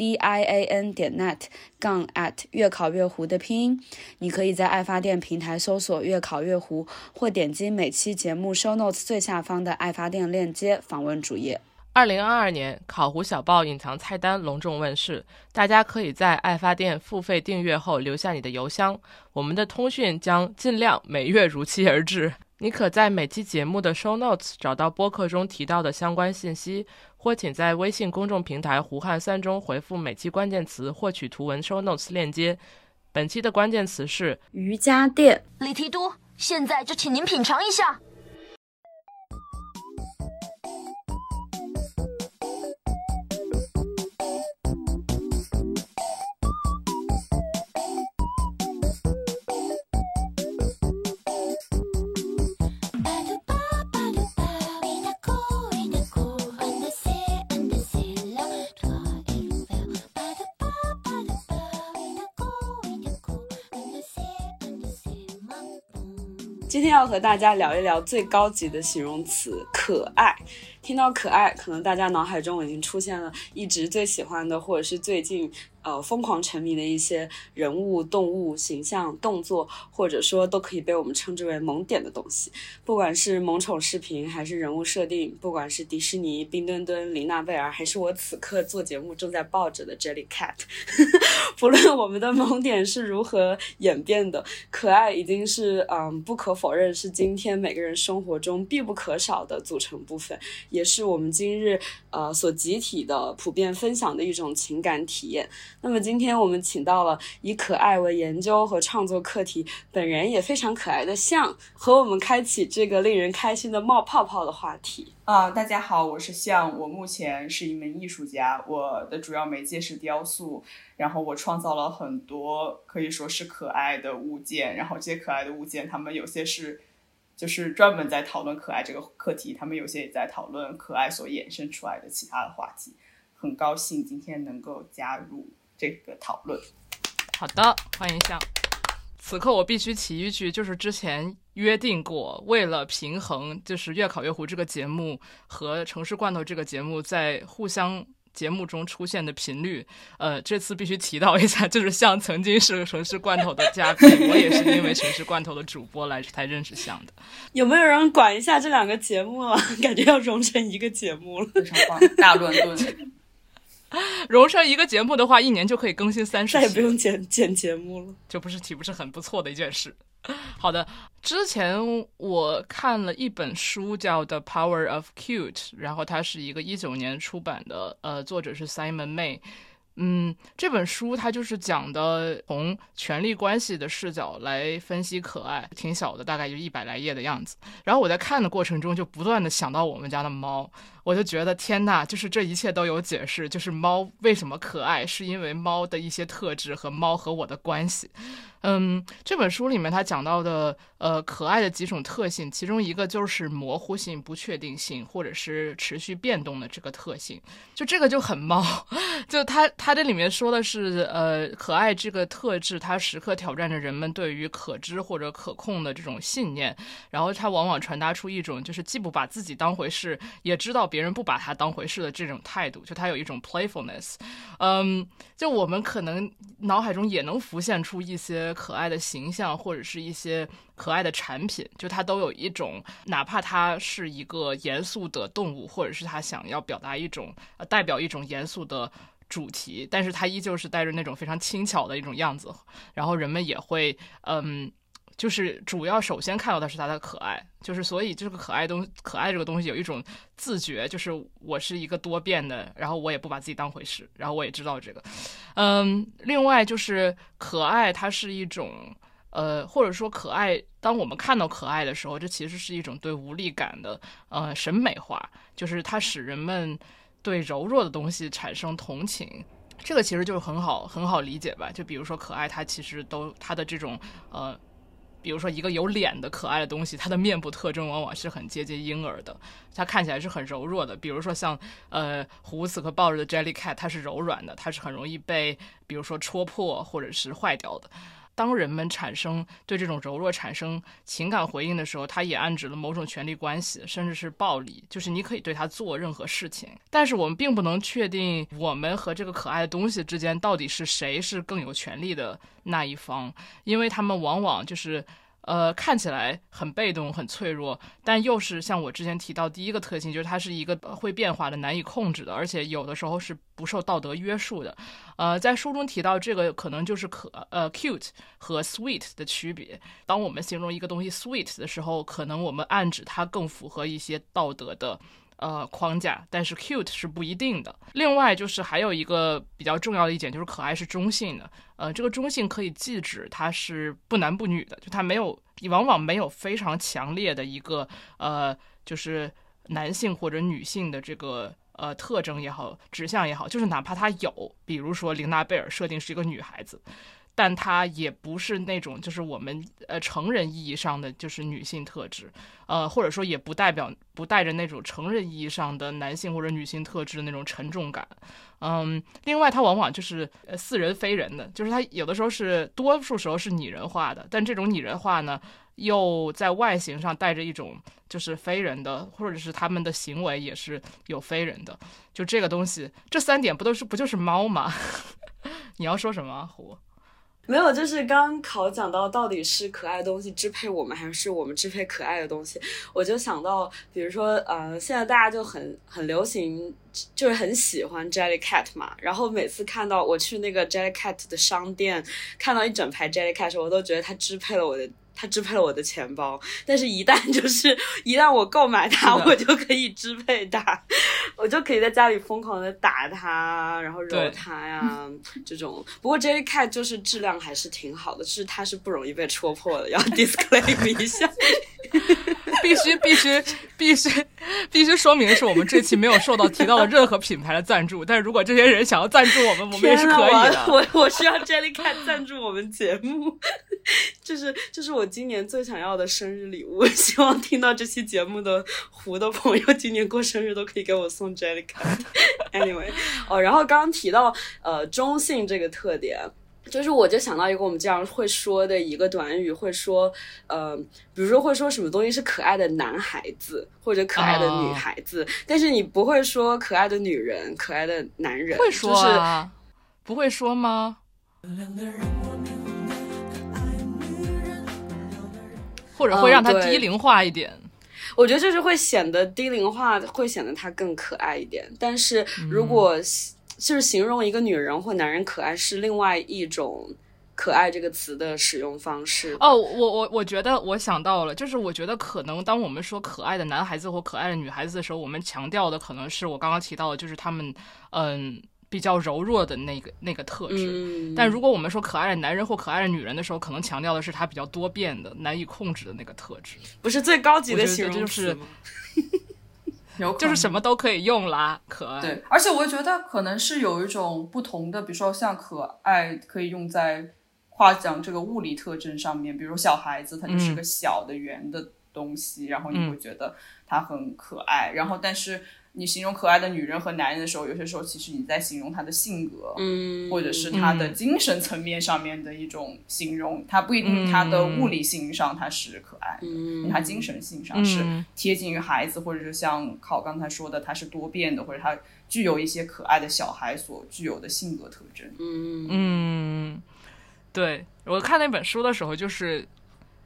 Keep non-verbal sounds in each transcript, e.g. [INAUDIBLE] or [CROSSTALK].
D i a n 点 net 杠 at 越考越糊的拼音，你可以在爱发电平台搜索“越考越糊”，或点击每期节目 show notes 最下方的爱发电链接访问主页。二零二二年，考糊小报隐藏菜单隆重问世，大家可以在爱发电付费订阅后留下你的邮箱，我们的通讯将尽量每月如期而至。你可在每期节目的 show notes 找到播客中提到的相关信息。或请在微信公众平台“胡汉三”中回复每期关键词，获取图文 show notes 链接。本期的关键词是瑜伽垫。李提督，现在就请您品尝一下。要和大家聊一聊最高级的形容词——可爱。听到可爱，可能大家脑海中已经出现了一直最喜欢的，或者是最近。呃，疯狂沉迷的一些人物、动物形象、动作，或者说都可以被我们称之为萌点的东西。不管是萌宠视频，还是人物设定，不管是迪士尼、冰墩墩、琳娜贝尔，还是我此刻做节目正在抱着的 Jellycat，[LAUGHS] 不论我们的萌点是如何演变的，可爱已经是嗯不可否认是今天每个人生活中必不可少的组成部分，也是我们今日呃所集体的普遍分享的一种情感体验。那么今天我们请到了以可爱为研究和创作课题，本人也非常可爱的象，和我们开启这个令人开心的冒泡泡的话题啊！大家好，我是象，我目前是一名艺术家，我的主要媒介是雕塑，然后我创造了很多可以说是可爱的物件，然后这些可爱的物件，他们有些是就是专门在讨论可爱这个课题，他们有些也在讨论可爱所衍生出来的其他的话题。很高兴今天能够加入。这个讨论，好的，欢迎向。此刻我必须提一句，就是之前约定过，为了平衡，就是《越考越糊》这个节目和《城市罐头》这个节目在互相节目中出现的频率，呃，这次必须提到一下，[LAUGHS] 就是像曾经是《城市罐头》的嘉宾，[LAUGHS] 我也是因为《城市罐头》的主播来才认识像的。有没有人管一下这两个节目啊？[LAUGHS] 感觉要融成一个节目了，非常棒，大乱炖。[LAUGHS] 融成一个节目的话，一年就可以更新三十，再也不用剪剪节目了，就不是岂不是很不错的一件事？好的，之前我看了一本书叫《The Power of Cute》，然后它是一个一九年出版的，呃，作者是 Simon May。嗯，这本书它就是讲的从权力关系的视角来分析可爱，挺小的，大概就一百来页的样子。然后我在看的过程中就不断的想到我们家的猫。我就觉得天呐，就是这一切都有解释，就是猫为什么可爱，是因为猫的一些特质和猫和我的关系。嗯，这本书里面他讲到的呃可爱的几种特性，其中一个就是模糊性、不确定性，或者是持续变动的这个特性。就这个就很猫，[LAUGHS] 就他他这里面说的是呃可爱这个特质，它时刻挑战着人们对于可知或者可控的这种信念，然后它往往传达出一种就是既不把自己当回事，也知道。别人不把它当回事的这种态度，就他有一种 playfulness，嗯，就我们可能脑海中也能浮现出一些可爱的形象，或者是一些可爱的产品，就它都有一种，哪怕它是一个严肃的动物，或者是它想要表达一种呃代表一种严肃的主题，但是它依旧是带着那种非常轻巧的一种样子，然后人们也会嗯。就是主要首先看到的是它的可爱，就是所以这个可爱东可爱这个东西有一种自觉，就是我是一个多变的，然后我也不把自己当回事，然后我也知道这个，嗯，另外就是可爱，它是一种呃，或者说可爱，当我们看到可爱的时候，这其实是一种对无力感的呃审美化，就是它使人们对柔弱的东西产生同情，这个其实就是很好很好理解吧？就比如说可爱，它其实都它的这种呃。比如说一个有脸的可爱的东西，它的面部特征往往是很接近婴儿的，它看起来是很柔弱的。比如说像呃胡子和抱着的 Jellycat，它是柔软的，它是很容易被比如说戳破或者是坏掉的。当人们产生对这种柔弱产生情感回应的时候，它也暗指了某种权力关系，甚至是暴力，就是你可以对他做任何事情。但是我们并不能确定我们和这个可爱的东西之间到底是谁是更有权力的那一方，因为他们往往就是。呃，看起来很被动、很脆弱，但又是像我之前提到第一个特性，就是它是一个会变化的、难以控制的，而且有的时候是不受道德约束的。呃，在书中提到这个，可能就是可呃 cute 和 sweet 的区别。当我们形容一个东西 sweet 的时候，可能我们暗指它更符合一些道德的。呃，框架，但是 cute 是不一定的。另外，就是还有一个比较重要的一点，就是可爱是中性的。呃，这个中性可以既指它是不男不女的，就它没有，往往没有非常强烈的一个呃，就是男性或者女性的这个呃特征也好，指向也好，就是哪怕它有，比如说琳娜贝尔设定是一个女孩子。但它也不是那种，就是我们呃成人意义上的就是女性特质，呃或者说也不代表不带着那种成人意义上的男性或者女性特质的那种沉重感，嗯，另外它往往就是似人非人的，就是它有的时候是多数时候是拟人化的，但这种拟人化呢又在外形上带着一种就是非人的，或者是他们的行为也是有非人的，就这个东西，这三点不都是不就是猫吗？[LAUGHS] 你要说什么？没有，就是刚考讲到到底是可爱的东西支配我们，还是我们支配可爱的东西，我就想到，比如说，呃，现在大家就很很流行，就是很喜欢 Jellycat 嘛，然后每次看到我去那个 Jellycat 的商店，看到一整排 Jellycat 时，我都觉得它支配了我的。它支配了我的钱包，但是，一旦就是 [LAUGHS] 一旦我购买它，我就可以支配它，我就可以在家里疯狂的打它，然后揉它呀，这种。不过 Jellycat 就是质量还是挺好的，是它是不容易被戳破的，要 [LAUGHS] disclaim 一下。必须必须必须必须说明是，我们这期没有受到提到的任何品牌的赞助。但是如果这些人想要赞助我们，我们也是可以的。我 [LAUGHS] 我需要 Jellycat 赞助我们节目，这是这是我今年最想要的生日礼物。希望听到这期节目的胡的朋友，今年过生日都可以给我送 Jellycat。[LAUGHS] Anyway，哦，然后刚刚提到呃中性这个特点。就是，我就想到一个我们经常会说的一个短语，会说，呃，比如说会说什么东西是可爱的男孩子或者可爱的女孩子，但是你不会说可爱的女人、可爱的男人，会说啊？不会说吗？或者会让他低龄化一点？我觉得就是会显得低龄化，会显得他更可爱一点。但是如果就是形容一个女人或男人可爱是另外一种“可爱”这个词的使用方式哦。我我我觉得我想到了，就是我觉得可能当我们说可爱的男孩子或可爱的女孩子的时候，我们强调的可能是我刚刚提到的，就是他们嗯比较柔弱的那个那个特质。但如果我们说可爱的男人或可爱的女人的时候，可能强调的是他比较多变的、难以控制的那个特质。不是最高级的形容词吗？就是什么都可以用啦，可爱。对，而且我觉得可能是有一种不同的，比如说像可爱可以用在夸奖这个物理特征上面，比如小孩子他就是个小的圆的东西，然后你会觉得他很可爱，然后但是。你形容可爱的女人和男人的时候，有些时候其实你在形容他的性格，嗯，或者是他的精神层面上面的一种形容。他不一定他的物理性上他是可爱，嗯，他精神性上是贴近于孩子，或者是像考刚才说的，他是多变的，或者他具有一些可爱的小孩所具有的性格特征。嗯嗯，对我看那本书的时候，就是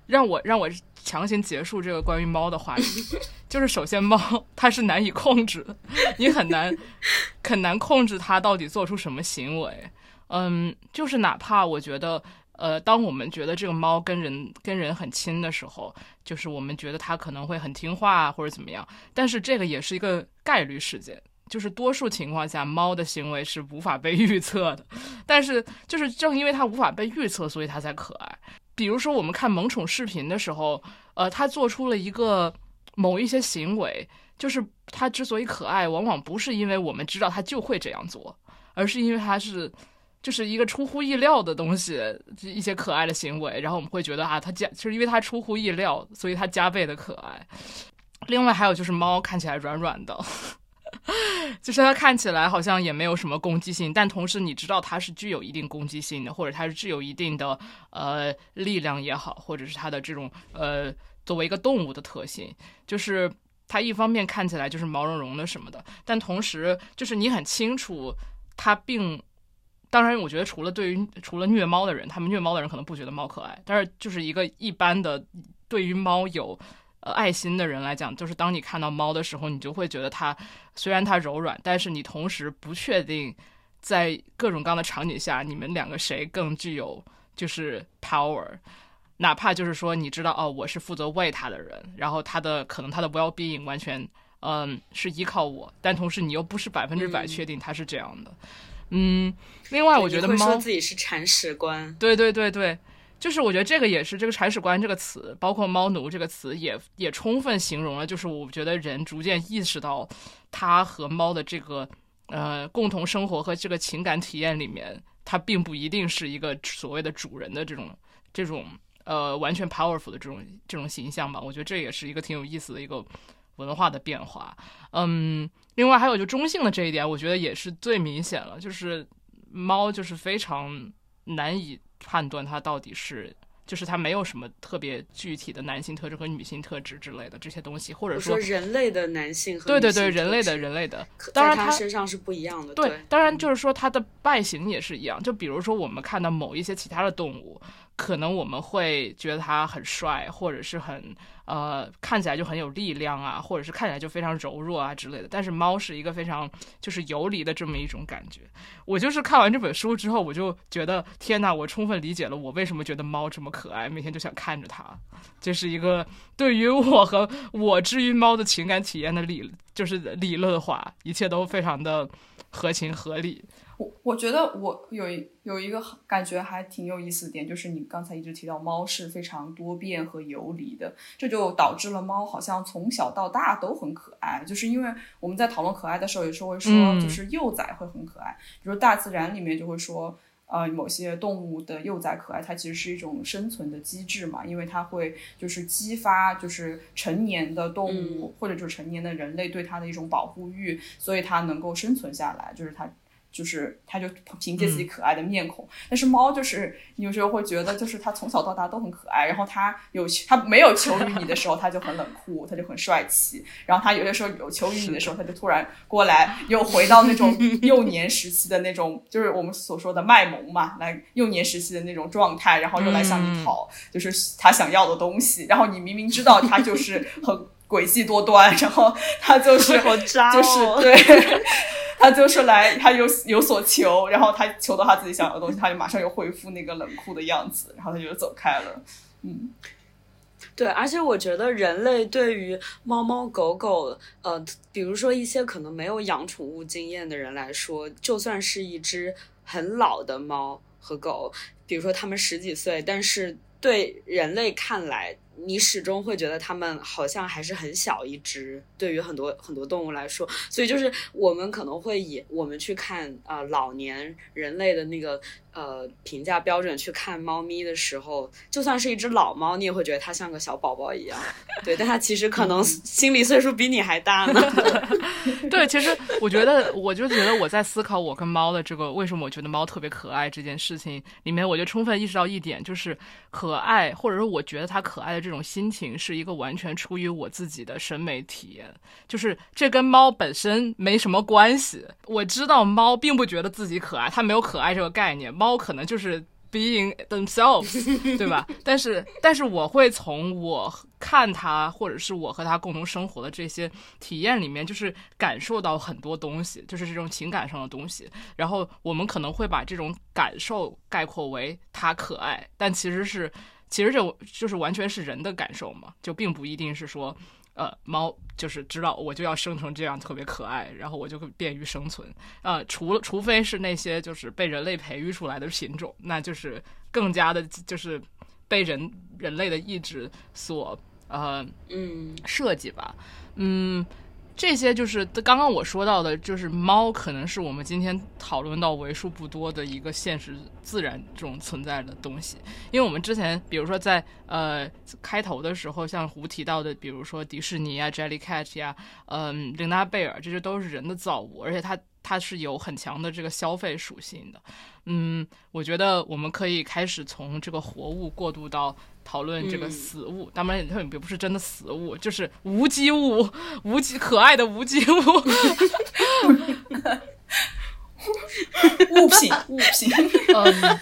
让我让我。强行结束这个关于猫的话题，[LAUGHS] 就是首先猫它是难以控制的，[LAUGHS] 你很难 [LAUGHS] 很难控制它到底做出什么行为。嗯，就是哪怕我觉得，呃，当我们觉得这个猫跟人跟人很亲的时候，就是我们觉得它可能会很听话或者怎么样，但是这个也是一个概率事件，就是多数情况下猫的行为是无法被预测的。但是就是正因为它无法被预测，所以它才可爱。比如说，我们看萌宠视频的时候，呃，他做出了一个某一些行为，就是他之所以可爱，往往不是因为我们知道他就会这样做，而是因为他是就是一个出乎意料的东西，一些可爱的行为，然后我们会觉得啊，它加就是因为它出乎意料，所以它加倍的可爱。另外还有就是猫看起来软软的。[LAUGHS] 就是它看起来好像也没有什么攻击性，但同时你知道它是具有一定攻击性的，或者它是具有一定的呃力量也好，或者是它的这种呃作为一个动物的特性，就是它一方面看起来就是毛茸茸的什么的，但同时就是你很清楚它并，当然我觉得除了对于除了虐猫的人，他们虐猫的人可能不觉得猫可爱，但是就是一个一般的对于猫有。呃，爱心的人来讲，就是当你看到猫的时候，你就会觉得它虽然它柔软，但是你同时不确定，在各种各样的场景下，你们两个谁更具有就是 power，哪怕就是说你知道哦，我是负责喂它的人，然后它的可能它的 well being 完全嗯是依靠我，但同时你又不是百分之百确定它是这样的，嗯，另外我觉得猫自己是铲屎官，对对对对。就是我觉得这个也是这个铲屎官这个词，包括猫奴这个词，也也充分形容了，就是我觉得人逐渐意识到，他和猫的这个呃共同生活和这个情感体验里面，它并不一定是一个所谓的主人的这种这种呃完全 powerful 的这种这种形象吧。我觉得这也是一个挺有意思的一个文化的变化。嗯，另外还有就中性的这一点，我觉得也是最明显了，就是猫就是非常难以。判断它到底是，就是它没有什么特别具体的男性特质和女性特质之类的这些东西，或者说人类的男性和对对对人类的人类的，当然他身上是不一样的。对，当然就是说它的外形也是一样。就比如说我们看到某一些其他的动物，可能我们会觉得它很帅，或者是很。呃，看起来就很有力量啊，或者是看起来就非常柔弱啊之类的。但是猫是一个非常就是游离的这么一种感觉。我就是看完这本书之后，我就觉得天呐，我充分理解了我为什么觉得猫这么可爱，每天就想看着它。这是一个对于我和我至于猫的情感体验的理，就是理论化，一切都非常的合情合理。我我觉得我有一有一个感觉还挺有意思的点，就是你刚才一直提到猫是非常多变和游离的，这就导致了猫好像从小到大都很可爱。就是因为我们在讨论可爱的时候，有时候会说，就是幼崽会很可爱，比如大自然里面就会说，呃，某些动物的幼崽可爱，它其实是一种生存的机制嘛，因为它会就是激发就是成年的动物或者就是成年的人类对它的一种保护欲，所以它能够生存下来，就是它。就是它就凭借自己可爱的面孔，但是猫就是你有时候会觉得，就是它从小到大都很可爱，然后它有它没有求于你的时候，它就很冷酷，它就很帅气，然后它有的时候有求于你的时候，它就突然过来，又回到那种 [LAUGHS] 幼年时期的那种，就是我们所说的卖萌嘛，来幼年时期的那种状态，然后又来向你讨，就是它想要的东西，然后你明明知道它就是很诡计多端，然后它就是就是对。他就是来，他有有所求，然后他求到他自己想要的东西，他就马上又恢复那个冷酷的样子，然后他就走开了。嗯，对，而且我觉得人类对于猫猫狗狗，呃，比如说一些可能没有养宠物经验的人来说，就算是一只很老的猫和狗，比如说它们十几岁，但是对人类看来。你始终会觉得它们好像还是很小一只，对于很多很多动物来说，所以就是我们可能会以我们去看啊老年人类的那个。呃，评价标准去看猫咪的时候，就算是一只老猫，你也会觉得它像个小宝宝一样。对，但它其实可能心理岁数比你还大呢。[LAUGHS] 对，其实我觉得，我就觉得我在思考我跟猫的这个为什么我觉得猫特别可爱这件事情里面，我就充分意识到一点，就是可爱，或者说我觉得它可爱的这种心情，是一个完全出于我自己的审美体验，就是这跟猫本身没什么关系。我知道猫并不觉得自己可爱，它没有可爱这个概念。猫可能就是 being themselves，[LAUGHS] 对吧？但是，但是我会从我看它，或者是我和它共同生活的这些体验里面，就是感受到很多东西，就是这种情感上的东西。然后，我们可能会把这种感受概括为它可爱，但其实是，其实这就是完全是人的感受嘛，就并不一定是说。呃，猫就是知道我就要生成这样特别可爱，然后我就会便于生存。呃，除了除非是那些就是被人类培育出来的品种，那就是更加的，就是被人人类的意志所呃嗯设计吧。嗯，这些就是刚刚我说到的，就是猫可能是我们今天讨论到为数不多的一个现实自然这种存在的东西。因为我们之前，比如说在呃开头的时候，像胡提到的，比如说迪士尼啊、Jellycat 呀、嗯、琳娜贝尔，这些都是人的造物，而且它它是有很强的这个消费属性的。嗯，我觉得我们可以开始从这个活物过渡到讨论这个死物。当然，它也不是真的死物，就是无机物，无机可爱的无机物。物品，物品，[LAUGHS] 嗯，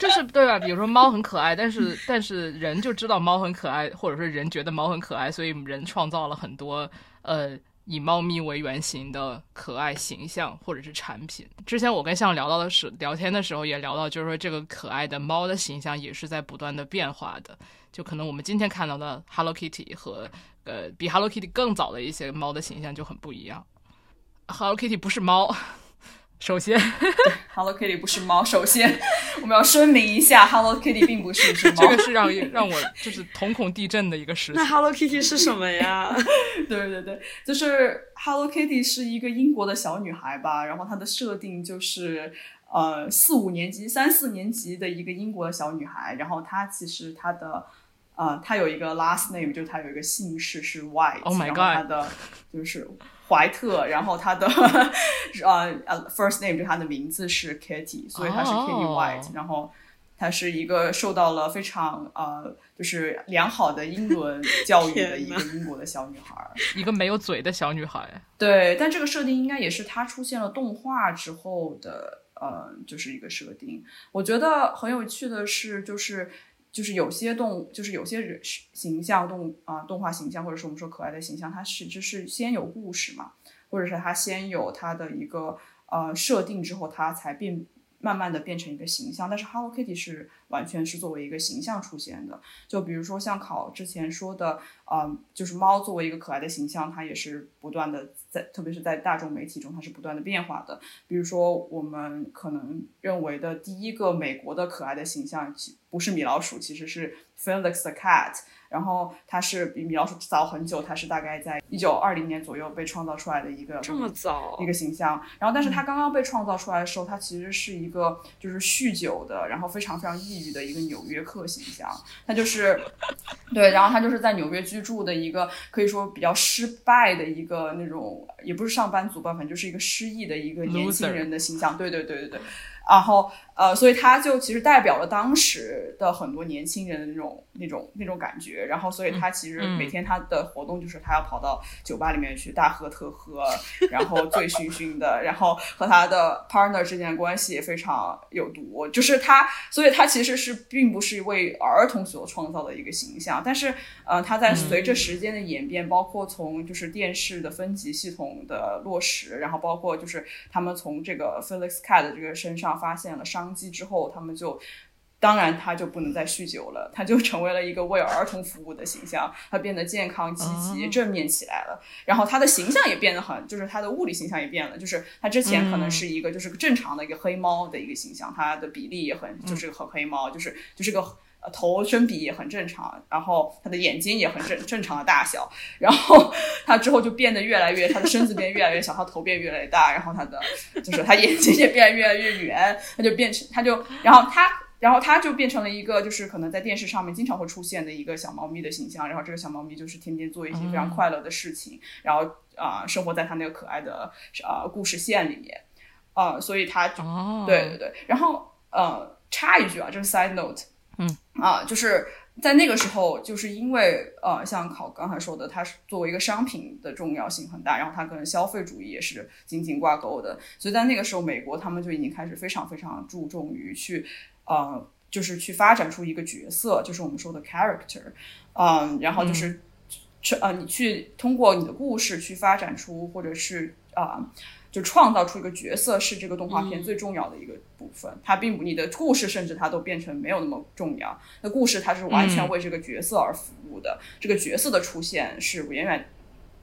就是对吧？比如说猫很可爱，但是但是人就知道猫很可爱，或者说人觉得猫很可爱，所以人创造了很多呃以猫咪为原型的可爱形象或者是产品。之前我跟向聊到的是聊天的时候也聊到，就是说这个可爱的猫的形象也是在不断的变化的。就可能我们今天看到的 Hello Kitty 和呃比 Hello Kitty 更早的一些猫的形象就很不一样。Hello Kitty 不是猫。首先，[LAUGHS] Hello Kitty 不是猫。首先，[LAUGHS] 我们要声明一下，Hello Kitty 并不是一只猫。这个是让让我就是瞳孔地震的一个事情。那 Hello Kitty 是什么呀？[LAUGHS] 对对对，就是 Hello Kitty 是一个英国的小女孩吧。然后她的设定就是呃四五年级、三四年级的一个英国的小女孩。然后她其实她的呃她有一个 last name，就是她有一个姓氏是 White。Oh my god！她的就是怀特，然后他的 [LAUGHS] 呃呃 first name 就他的名字是 Kitty，所以他是 Kitty White，、然后她是一个受到了非常呃就是良好的英文教育的一个英国的小女孩，一个没有嘴的小女孩。对，但这个设定应该也是她出现了动画之后的呃就是一个设定。我觉得很有趣的是，就是。就是有些动物，就是有些人形象动啊、动画形象，或者是我们说可爱的形象，它实质是先有故事嘛，或者是它先有它的一个呃设定之后，它才变慢慢的变成一个形象。但是 Hello Kitty 是完全是作为一个形象出现的。就比如说像考之前说的，呃，就是猫作为一个可爱的形象，它也是不断的特别是在大众媒体中，它是不断的变化的。比如说我们可能认为的第一个美国的可爱的形象，其不是米老鼠，其实是 Felix the Cat。然后它是比米老鼠早很久，它是大概在一九二零年左右被创造出来的一个这么早一个形象。然后，但是它刚刚被创造出来的时候，它其实是一个就是酗酒的，然后非常非常抑郁的一个纽约客形象。他就是对，然后他就是在纽约居住的一个可以说比较失败的一个那种，也不是上班族吧，反正就是一个失意的一个年轻人的形象。对对对对对。然后，呃，所以他就其实代表了当时的很多年轻人的那种、那种、那种感觉。然后，所以他其实每天他的活动就是他要跑到酒吧里面去大喝特喝，然后醉醺醺的，然后和他的 partner 之间的关系也非常有毒。就是他，所以他其实是并不是为儿童所创造的一个形象。但是，呃，他在随着时间的演变，包括从就是电视的分级系统的落实，然后包括就是他们从这个 Felix Cat 的这个身上。发现了商机之后，他们就，当然他就不能再酗酒了，他就 [LAUGHS] 成为了一个为儿童服务的形象，他变得健康、积极、正面起来了。然后他的形象也变得很，就是他的物理形象也变了，就是他之前可能是一个就是个正常的一个黑猫的一个形象，他的比例也很就是很黑猫，就是就是个。头身比也很正常，然后他的眼睛也很正正常的大小，然后他之后就变得越来越，他的身子变越来越小，他头变越来越大，然后他的就是他眼睛也变得越来越圆，他就变成他就然后他然后他就变成了一个就是可能在电视上面经常会出现的一个小猫咪的形象，然后这个小猫咪就是天天做一些非常快乐的事情，然后啊生活在他那个可爱的啊故事线里面。啊，所以他对对对，然后呃插一句啊，这是 side note。嗯啊，就是在那个时候，就是因为呃，像考刚才说的，它是作为一个商品的重要性很大，然后它跟消费主义也是紧紧挂钩的，所以在那个时候，美国他们就已经开始非常非常注重于去呃，就是去发展出一个角色，就是我们说的 character，嗯，然后就是去呃，你去通过你的故事去发展出，或者是啊。就创造出一个角色是这个动画片最重要的一个部分，它并不你的故事甚至它都变成没有那么重要。那故事它是完全为这个角色而服务的，这个角色的出现是远远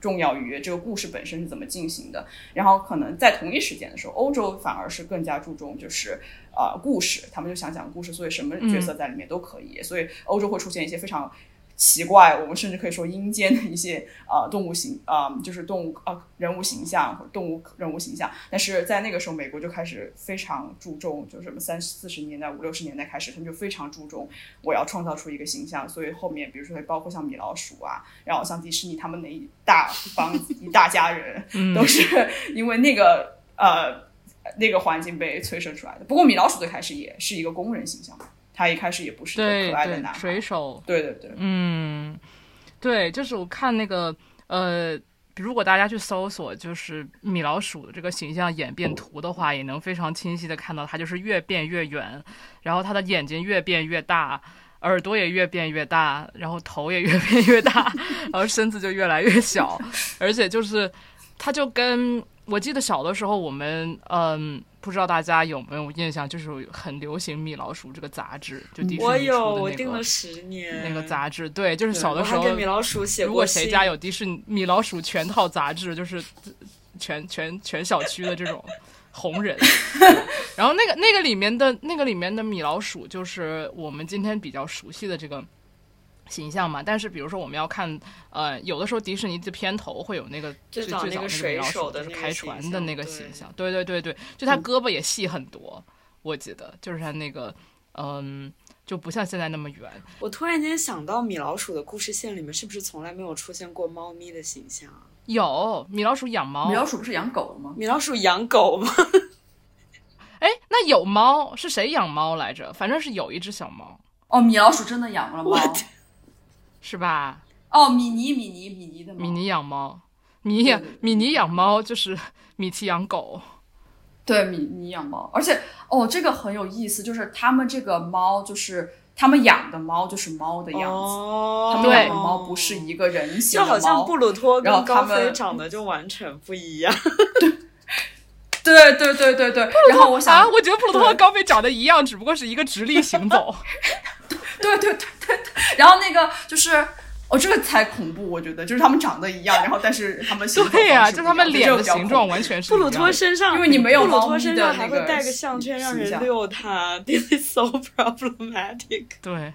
重要于这个故事本身是怎么进行的。然后可能在同一时间的时候，欧洲反而是更加注重就是呃故事，他们就想讲故事，所以什么角色在里面都可以。所以欧洲会出现一些非常奇怪，我们甚至可以说阴间的一些呃 [LAUGHS] 动物形啊，就是动物啊人物形象或动物人物形象。但是在那个时候，美国就开始非常注重，就什么三四十年代、五六十年代开始，他们就非常注重我要创造出一个形象。所以后面比如说包括像米老鼠啊，然后像迪士尼他们那一大帮一大家人，[LAUGHS] 都是因为那个呃那个环境被催生出来的。不过米老鼠最开始也是一个工人形象。他一开始也不是一个可爱的男水手，对对对，嗯，对，就是我看那个呃，如果大家去搜索就是米老鼠的这个形象演变图的话，也能非常清晰的看到它就是越变越圆，然后它的眼睛越变越大，耳朵也越变越大，然后头也越变越大，[LAUGHS] 然后身子就越来越小，而且就是它就跟我记得小的时候我们嗯。不知道大家有没有印象，就是很流行米老鼠这个杂志，就迪士尼出的那个。我有，我订了十年。那个杂志，对，就是小的时候。给米老鼠写过如果谁家有迪士尼米老鼠全套杂志，就是全全全小区的这种 [LAUGHS] 红人。然后那个那个里面的那个里面的米老鼠，就是我们今天比较熟悉的这个。形象嘛，但是比如说我们要看，呃，有的时候迪士尼的片头会有那个最最早那个水手的开船的那个形象，对对对对，就他胳膊也细很多，我记得就是他那个，嗯，就不像现在那么圆。我突然间想到，米老鼠的故事线里面是不是从来没有出现过猫咪的形象？有，米老鼠养猫。米老鼠不是养狗吗？米老鼠养狗吗？[LAUGHS] 哎，那有猫是谁养猫来着？反正是有一只小猫。哦，米老鼠真的养了猫。是吧？哦，米妮，米妮，米妮的米妮养猫，米养米妮养猫就是 [LAUGHS] 米奇养狗，对，米妮养猫，而且哦，这个很有意思，就是他们这个猫，就是他们养的猫就是猫的样子，他们养的猫不是一个人形的猫，就好像布鲁托跟高飞长得就完全不一样，[LAUGHS] 对，对，对，对，对，然后我想，啊，我觉得布鲁托和高飞长得一样，只不过是一个直立行走。[LAUGHS] 对对对对，[LAUGHS] 然后那个就是哦，这个才恐怖，我觉得就是他们长得一样，[LAUGHS] 然后但是他们对呀，就他们脸的形状完全是布鲁托身上，因为你没有布鲁托身上还会带个项圈让人遛它，This is so problematic。对，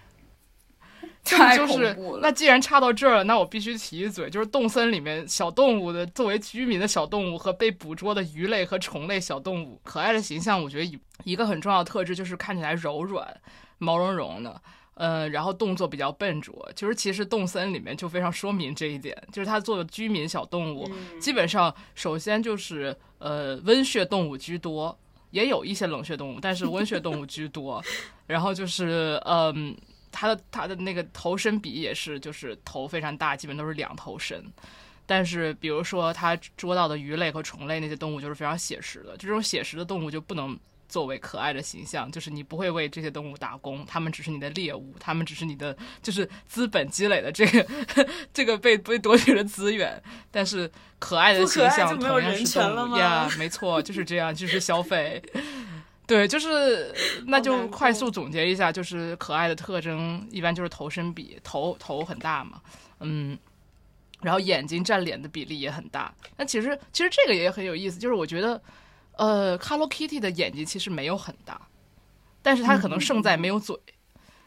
太就是那既然插到这儿了，那我必须提一嘴，就是动森里面小动物的作为居民的小动物和被捕捉的鱼类和虫类小动物可爱的形象，我觉得一一个很重要的特质就是看起来柔软。毛茸茸的，嗯，然后动作比较笨拙，就是其实动森里面就非常说明这一点，就是它做的居民小动物，基本上首先就是呃温血动物居多，也有一些冷血动物，但是温血动物居多，然后就是嗯，它的它的那个头身比也是，就是头非常大，基本都是两头身，但是比如说它捉到的鱼类和虫类那些动物就是非常写实的，这种写实的动物就不能。作为可爱的形象，就是你不会为这些动物打工，它们只是你的猎物，它们只是你的就是资本积累的这个 [LAUGHS] 这个被被夺取的资源。但是可爱的形象同样是动物呀，没错，就是这样，就是消费。对，就是那就快速总结一下，就是可爱的特征一般就是头身比头头很大嘛，嗯，然后眼睛占脸的比例也很大。那其实其实这个也很有意思，就是我觉得。呃，Hello Kitty 的眼睛其实没有很大，但是它可能胜在没有嘴。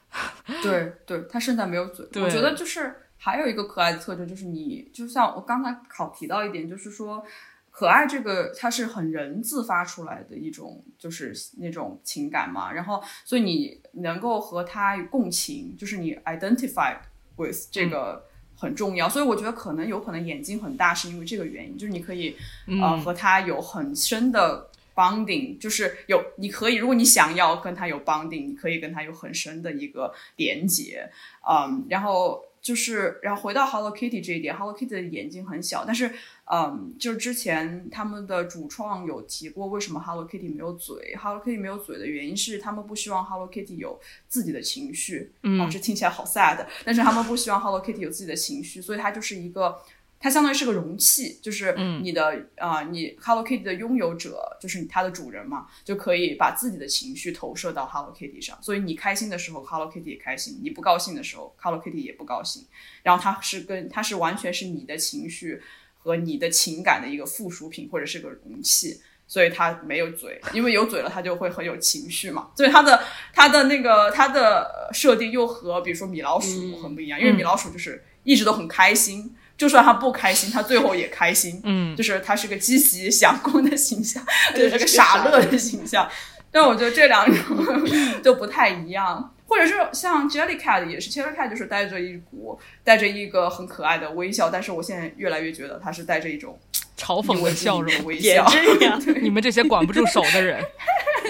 [LAUGHS] 对对，它胜在没有嘴。我觉得就是还有一个可爱的特征，就是你就像我刚才考提到一点，就是说可爱这个它是很人自发出来的一种，就是那种情感嘛。然后所以你能够和它共情，就是你 identify with 这个。很重要，所以我觉得可能有可能眼睛很大是因为这个原因，就是你可以呃和他有很深的 bonding，就是有你可以如果你想要跟他有 bonding，你可以跟他有很深的一个连接，嗯，然后。就是，然后回到 Hello Kitty 这一点，Hello Kitty 的眼睛很小，但是，嗯，就是之前他们的主创有提过，为什么 Hello Kitty 没有嘴？Hello Kitty 没有嘴的原因是他们不希望 Hello Kitty 有自己的情绪，嗯，这听起来好 sad，但是他们不希望 Hello Kitty 有自己的情绪，所以它就是一个。它相当于是个容器，就是你的啊，你 Hello Kitty 的拥有者就是它的主人嘛，就可以把自己的情绪投射到 Hello Kitty 上。所以你开心的时候，Hello Kitty 也开心；你不高兴的时候，Hello Kitty 也不高兴。然后它是跟它是完全是你的情绪和你的情感的一个附属品，或者是个容器。所以他没有嘴，因为有嘴了，他就会很有情绪嘛。所以他的他的那个他的设定又和比如说米老鼠很不一样，因为米老鼠就是一直都很开心，就算他不开心，他最后也开心。嗯，就是他是个积极祥公的形象，就是个傻乐的形象。但我觉得这两种 [LAUGHS] 就不太一样，或者是像 Jellycat 也是 Jellycat，就是带着一股带着一个很可爱的微笑，但是我现在越来越觉得他是带着一种。嘲讽的笑容，微笑，[LAUGHS] 你们这些管不住手的人，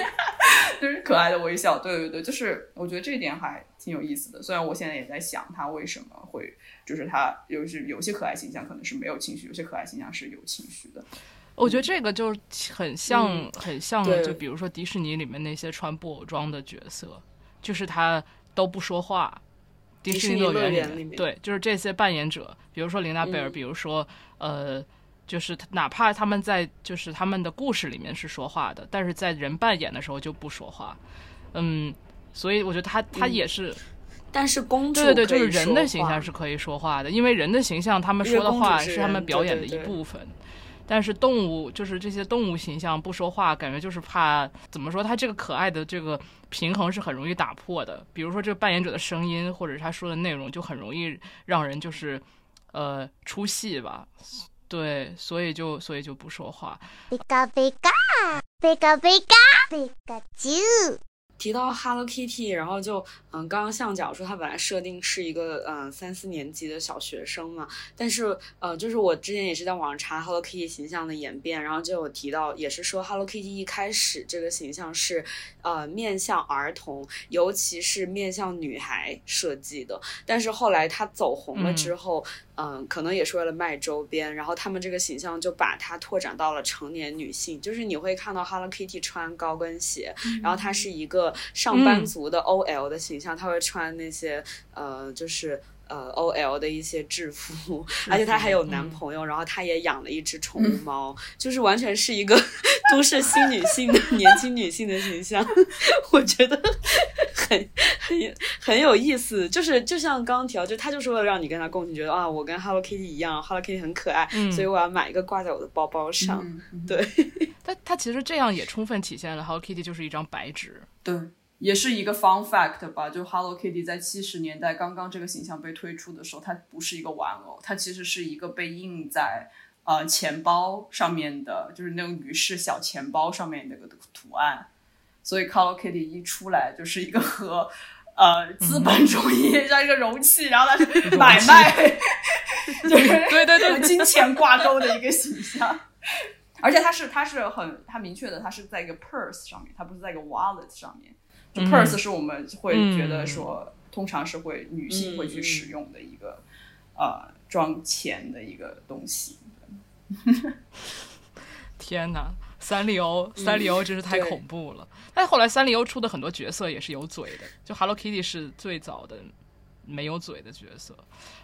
[LAUGHS] 就是可爱的微笑。对对对，就是我觉得这一点还挺有意思的。虽然我现在也在想，他为什么会，就是他有是有些可爱形象可能是没有情绪，有些可爱形象是有情绪的。我觉得这个就很像，很像，就比如说迪士尼里面那些穿布偶装的角色，就是他都不说话。迪士尼乐园里面，对，就是这些扮演者，比如说琳娜贝尔，比如说呃。就是哪怕他们在就是他们的故事里面是说话的，但是在人扮演的时候就不说话。嗯，所以我觉得他他也是，但是公主对对对，就是人的形象是可以说话的，因为人的形象他们说的话是他们表演的一部分。但是动物就是这些动物形象不说话，感觉就是怕怎么说？他这个可爱的这个平衡是很容易打破的。比如说这个扮演者的声音或者他说的内容，就很容易让人就是呃出戏吧。对，所以就所以就不说话。贝卡贝卡，贝卡贝卡，贝卡啾。提到 Hello Kitty，然后就嗯，刚刚向角说他本来设定是一个嗯三四年级的小学生嘛，但是呃，就是我之前也是在网上查 Hello Kitty 形象的演变，然后就有提到，也是说 Hello Kitty 一开始这个形象是呃面向儿童，尤其是面向女孩设计的，但是后来它走红了之后。嗯，可能也是为了卖周边，然后他们这个形象就把它拓展到了成年女性，就是你会看到 Hello Kitty 穿高跟鞋，然后她是一个上班族的 OL 的形象，她会穿那些呃，就是。呃，OL 的一些制服，而且她还有男朋友，然后她也养了一只宠物猫，就是完全是一个 [LAUGHS] 都市新女性的年轻女性的形象，[LAUGHS] 我觉得很很很有意思。就是就像刚刚提到，就她就是为了让你跟她共情，觉得啊，我跟 Hello Kitty 一样，Hello Kitty 很可爱，所以我要买一个挂在我的包包上。对，[LAUGHS] 她她其实这样也充分体现了 Hello Kitty 就是一张白纸。对。也是一个 fun fact 吧，就 Hello Kitty 在七十年代刚刚这个形象被推出的时候，它不是一个玩偶，它其实是一个被印在呃钱包上面的，就是那种女士小钱包上面那个图案。所以 Hello Kitty 一出来就是一个和 [LAUGHS] 呃资本主义像一个容器，然后它是买卖，[LAUGHS] 就是对对对金钱挂钩的一个形象。而且它是它是很它明确的，它是在一个 purse 上面，它不是在一个 wallet 上面。就 purse 是我们会觉得说，通常是会女性会去使用的一个呃装钱的一个东西。[LAUGHS] 天哪，三丽鸥，三丽鸥真是太恐怖了。但后来三丽鸥出的很多角色也是有嘴的，就 Hello Kitty 是最早的没有嘴的角色。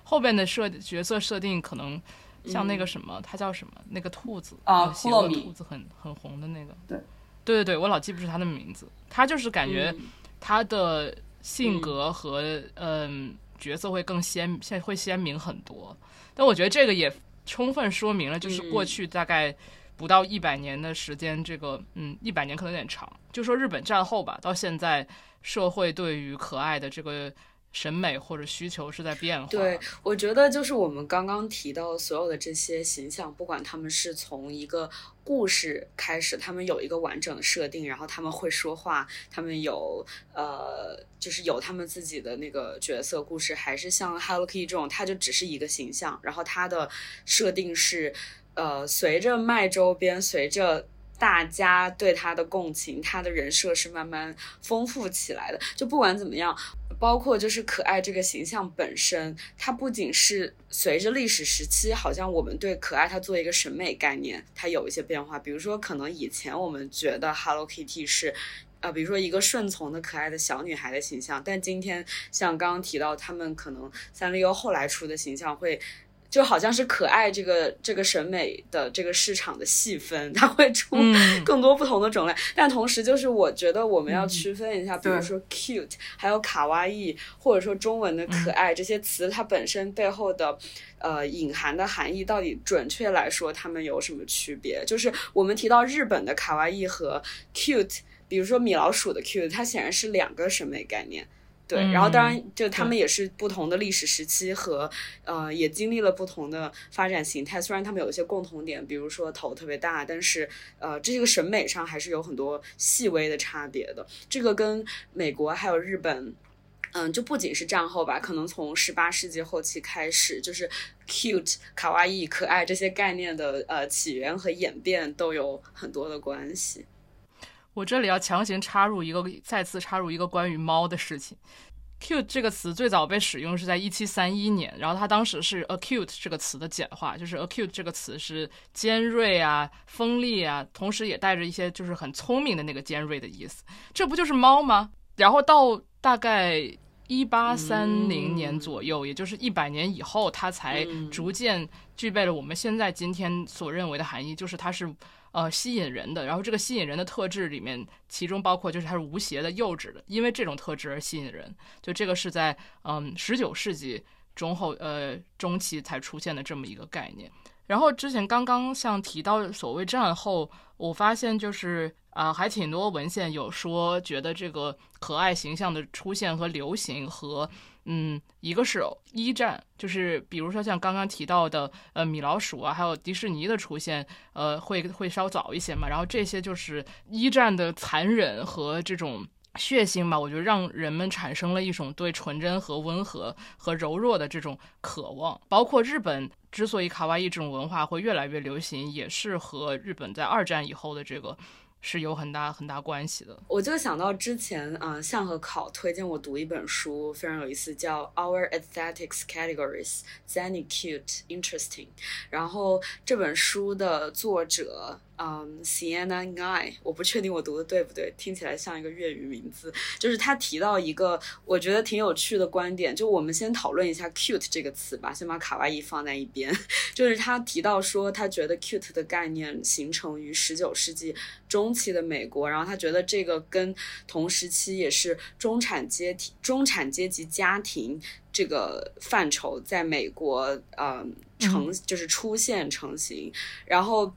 后边的设角色设定可能像那个什么，它叫什么？那个兔子啊，邪恶兔子很很红的那个。对。对对对，我老记不住他的名字。他就是感觉他的性格和嗯角色会更鲜，现会鲜明很多。但我觉得这个也充分说明了，就是过去大概不到一百年的时间，这个嗯一百年可能有点长，就说日本战后吧，到现在社会对于可爱的这个。审美或者需求是在变化。对，我觉得就是我们刚刚提到所有的这些形象，不管他们是从一个故事开始，他们有一个完整的设定，然后他们会说话，他们有呃，就是有他们自己的那个角色故事，还是像 Hello Kitty 这种，它就只是一个形象，然后它的设定是呃，随着卖周边，随着大家对他的共情，他的人设是慢慢丰富起来的。就不管怎么样。包括就是可爱这个形象本身，它不仅是随着历史时期，好像我们对可爱它做一个审美概念，它有一些变化。比如说，可能以前我们觉得 Hello Kitty 是，呃，比如说一个顺从的可爱的小女孩的形象，但今天像刚刚提到，他们可能三丽鸥后来出的形象会。就好像是可爱这个这个审美的这个市场的细分，[LAUGHS] 它会出更多不同的种类。但同时，就是我觉得我们要区分一下，比如说 cute，还有卡哇伊，或者说中文的可爱这些词，它本身背后的呃隐含的含义，到底准确来说，它们有什么区别？就是我们提到日本的卡哇伊和 cute，比如说米老鼠的 cute，它显然是两个审美概念。对，然后当然，就他们也是不同的历史时期和呃，也经历了不同的发展形态。虽然他们有一些共同点，比如说头特别大，但是呃，这个审美上还是有很多细微的差别的。这个跟美国还有日本，嗯，就不仅是战后吧，可能从十八世纪后期开始，就是 cute、卡哇伊、可爱这些概念的呃起源和演变都有很多的关系。我这里要强行插入一个，再次插入一个关于猫的事情。cute 这个词最早被使用是在一七三一年，然后它当时是 acute 这个词的简化，就是 acute 这个词是尖锐啊、锋利啊，同时也带着一些就是很聪明的那个尖锐的意思。这不就是猫吗？然后到大概一八三零年左右，也就是一百年以后，它才逐渐具备了我们现在今天所认为的含义，就是它是。呃，吸引人的，然后这个吸引人的特质里面，其中包括就是它是无邪的、幼稚的，因为这种特质而吸引人。就这个是在嗯十九世纪中后呃中期才出现的这么一个概念。然后之前刚刚像提到所谓战后，我发现就是啊，还挺多文献有说觉得这个可爱形象的出现和流行和。嗯，一个是一战，就是比如说像刚刚提到的，呃，米老鼠啊，还有迪士尼的出现，呃，会会稍早一些嘛。然后这些就是一战的残忍和这种血腥吧，我觉得让人们产生了一种对纯真和温和和柔弱的这种渴望。包括日本之所以卡哇伊这种文化会越来越流行，也是和日本在二战以后的这个。是有很大很大关系的。我就想到之前啊，向和考推荐我读一本书，非常有意思，叫《Our Aesthetics Categories: Zenny, Cute, Interesting》。然后这本书的作者。嗯，Sienna Guy，我不确定我读的对不对，听起来像一个粤语名字。就是他提到一个我觉得挺有趣的观点，就我们先讨论一下 cute 这个词吧，先把卡哇伊放在一边。[LAUGHS] 就是他提到说，他觉得 cute 的概念形成于十九世纪中期的美国，然后他觉得这个跟同时期也是中产阶级中产阶级家庭这个范畴在美国呃成就是出现成型，然后。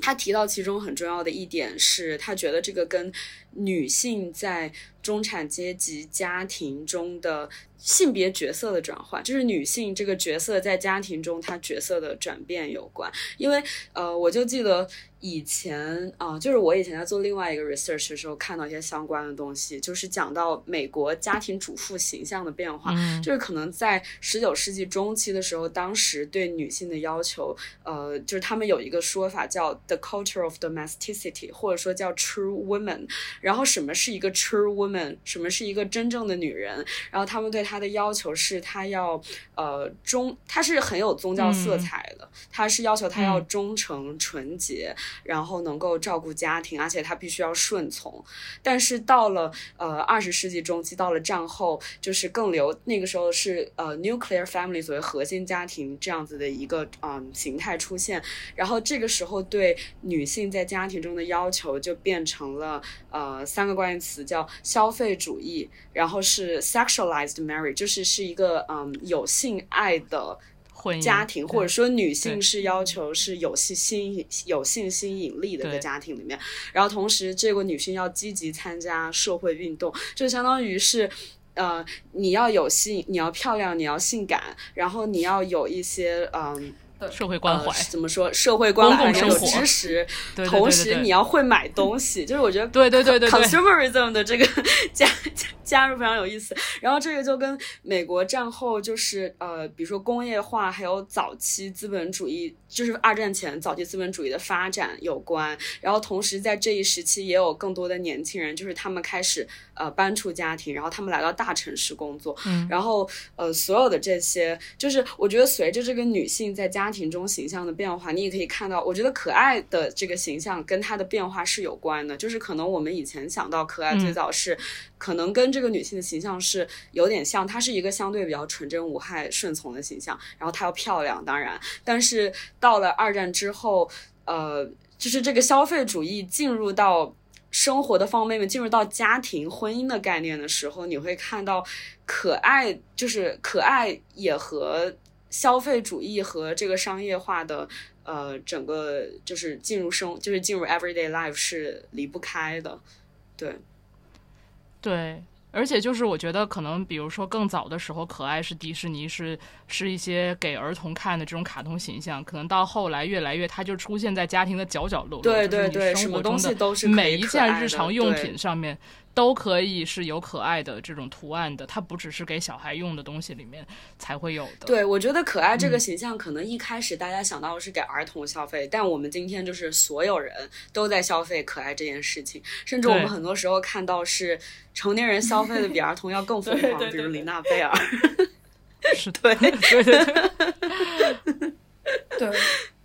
他提到其中很重要的一点是，他觉得这个跟女性在中产阶级家庭中的性别角色的转换，就是女性这个角色在家庭中她角色的转变有关。因为呃，我就记得。以前啊，就是我以前在做另外一个 research 的时候，看到一些相关的东西，就是讲到美国家庭主妇形象的变化，就是可能在十九世纪中期的时候，当时对女性的要求，呃，就是他们有一个说法叫 the culture of domesticity，或者说叫 true woman。然后什么是一个 true woman？什么是一个真正的女人？然后他们对她的要求是，他要呃忠，他是很有宗教色彩的，他是要求他要忠诚纯洁。然后能够照顾家庭，而且他必须要顺从。但是到了呃二十世纪中期，到了战后，就是更流那个时候是呃 nuclear family 所谓核心家庭这样子的一个嗯形态出现。然后这个时候对女性在家庭中的要求就变成了呃三个关键词，叫消费主义，然后是 sexualized marriage，就是是一个嗯有性爱的。家庭或者说女性是要求是有性吸有性吸引力的一个家庭里面，然后同时这个女性要积极参加社会运动，就相当于是，呃，你要有性，你要漂亮，你要性感，然后你要有一些嗯。社会关怀怎么说？社会关怀有知识，同时你要会买东西。就是我觉得对对对对，consumerism 的这个加加入非常有意思。然后这个就跟美国战后就是呃，比如说工业化，还有早期资本主义，就是二战前早期资本主义的发展有关。然后同时在这一时期也有更多的年轻人，就是他们开始。呃搬出家庭，然后他们来到大城市工作，嗯。然后呃所有的这些，就是我觉得随着这个女性在家庭中形象的变化，你也可以看到，我觉得可爱的这个形象跟她的变化是有关的，就是可能我们以前想到可爱最早是。可能跟这个女性的形象是有点像，她是一个相对比较纯真无害、顺从的形象，然后她又漂亮，当然，但是到了二战之后，呃，就是这个消费主义进入到生活的方方面面，进入到家庭、婚姻的概念的时候，你会看到可爱，就是可爱也和消费主义和这个商业化的。呃，整个就是进入生，就是进入 everyday life 是离不开的，对。对，而且就是我觉得可能，比如说更早的时候，可爱是迪士尼是是一些给儿童看的这种卡通形象，可能到后来越来越，它就出现在家庭的角角落落，对对对，什么东西的都是每一件日常用品上面。都可以是有可爱的这种图案的它不只是给小孩用的东西里面才会有的。对我觉得可爱这个形象可能一开始大家想到的是给儿童消费但我们今天就是所有人都在消费可爱这件事情甚至我们很多时候看到是成年人消费的比儿童要更疯狂比如玲娜贝儿是对对对对。对对对。对。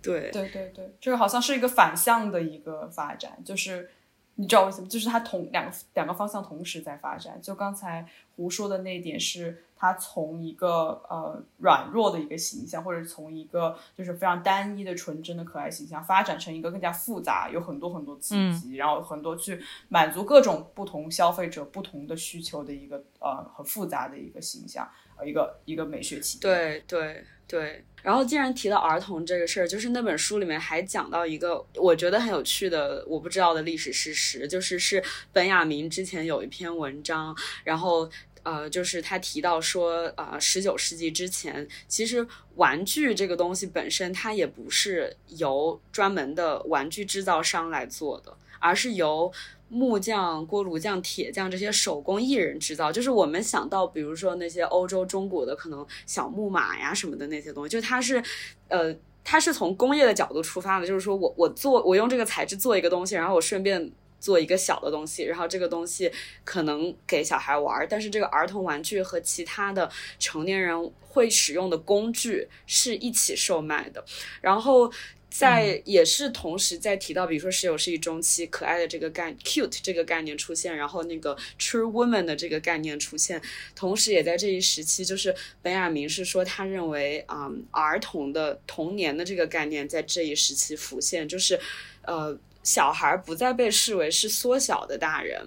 对。对对 [LAUGHS] 对。就是好像是一个反向的一个发展就是你知道为什么？就是它同两个两个方向同时在发展。就刚才胡说的那一点，是它从一个呃软弱的一个形象，或者从一个就是非常单一的纯真的可爱形象，发展成一个更加复杂，有很多很多刺激，然后很多去满足各种不同消费者不同的需求的一个呃很复杂的一个形象，呃一个一个美学期对对。对，然后既然提到儿童这个事儿，就是那本书里面还讲到一个我觉得很有趣的我不知道的历史事实，就是是本雅明之前有一篇文章，然后呃，就是他提到说，呃，十九世纪之前，其实玩具这个东西本身它也不是由专门的玩具制造商来做的，而是由。木匠、锅炉匠、铁匠这些手工艺人制造，就是我们想到，比如说那些欧洲、中国的可能小木马呀什么的那些东西，就它是，呃，它是从工业的角度出发的，就是说我我做我用这个材质做一个东西，然后我顺便做一个小的东西，然后这个东西可能给小孩玩，但是这个儿童玩具和其他的成年人会使用的工具是一起售卖的，然后。在也是同时在提到，比如说十九世纪中期可爱的这个概 cute 这个概念出现，然后那个 true woman 的这个概念出现，同时也在这一时期，就是本雅明是说他认为啊儿童的童年的这个概念在这一时期浮现，就是呃小孩不再被视为是缩小的大人，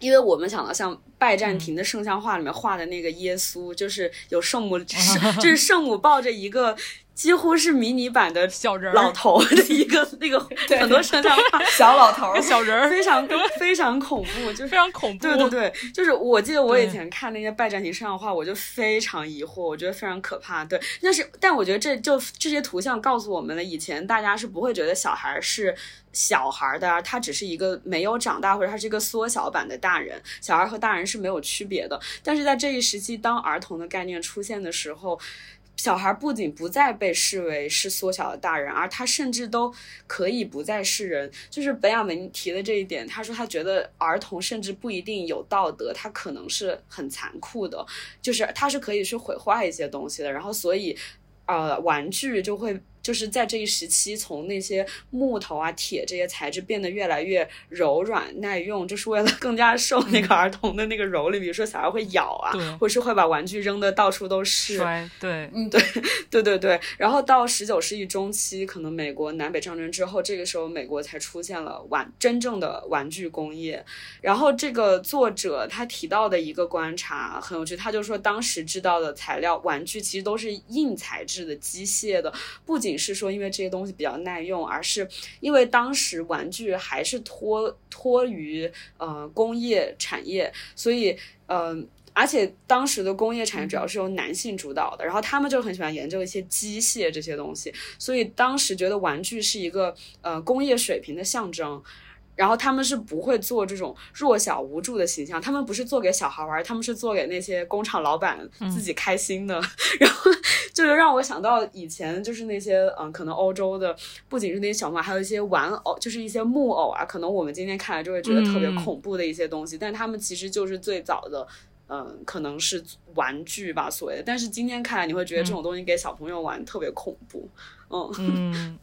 因为我们想到像拜占庭的圣像画里面画的那个耶稣，就是有圣母，[LAUGHS] 就是圣母抱着一个。几乎是迷你版的小人老头的一个那个 [LAUGHS] 很多圣像画小老头小人儿，非常非常恐怖，就 [LAUGHS] 非常恐怖。对对对，就是我记得我以前看那些拜占庭圣像画，我就非常疑惑，我觉得非常可怕。对，但是但我觉得这就这些图像告诉我们了，以前大家是不会觉得小孩是小孩的，他只是一个没有长大或者他是一个缩小版的大人，小孩和大人是没有区别的。但是在这一时期，当儿童的概念出现的时候。小孩不仅不再被视为是缩小的大人，而他甚至都可以不再是人。就是本雅明提的这一点，他说他觉得儿童甚至不一定有道德，他可能是很残酷的，就是他是可以去毁坏一些东西的。然后，所以，呃，玩具就会。就是在这一时期，从那些木头啊、铁这些材质变得越来越柔软耐用，就是为了 [LAUGHS] 更加受那个儿童的那个蹂躏。比如说，小孩会咬啊，或是会把玩具扔的到处都是。对，嗯，对，[LAUGHS] 对对对。然后到十九世纪中期，可能美国南北战争之后，这个时候美国才出现了玩真正的玩具工业。然后这个作者他提到的一个观察很有趣，他就说当时制造的材料玩具其实都是硬材质的、机械的，不仅是说因为这些东西比较耐用，而是因为当时玩具还是脱脱于呃工业产业，所以嗯，而且当时的工业产业主要是由男性主导的，然后他们就很喜欢研究一些机械这些东西，所以当时觉得玩具是一个呃工业水平的象征。然后他们是不会做这种弱小无助的形象，他们不是做给小孩玩，他们是做给那些工厂老板自己开心的。[LAUGHS] 然后这就让我想到以前就是那些嗯，可能欧洲的不仅是那些小猫，还有一些玩偶，就是一些木偶啊，可能我们今天看来就会觉得特别恐怖的一些东西，但他们其实就是最早的嗯，可能是玩具吧，所谓的。但是今天看来，你会觉得这种东西给小朋友玩特别恐怖，嗯嗯。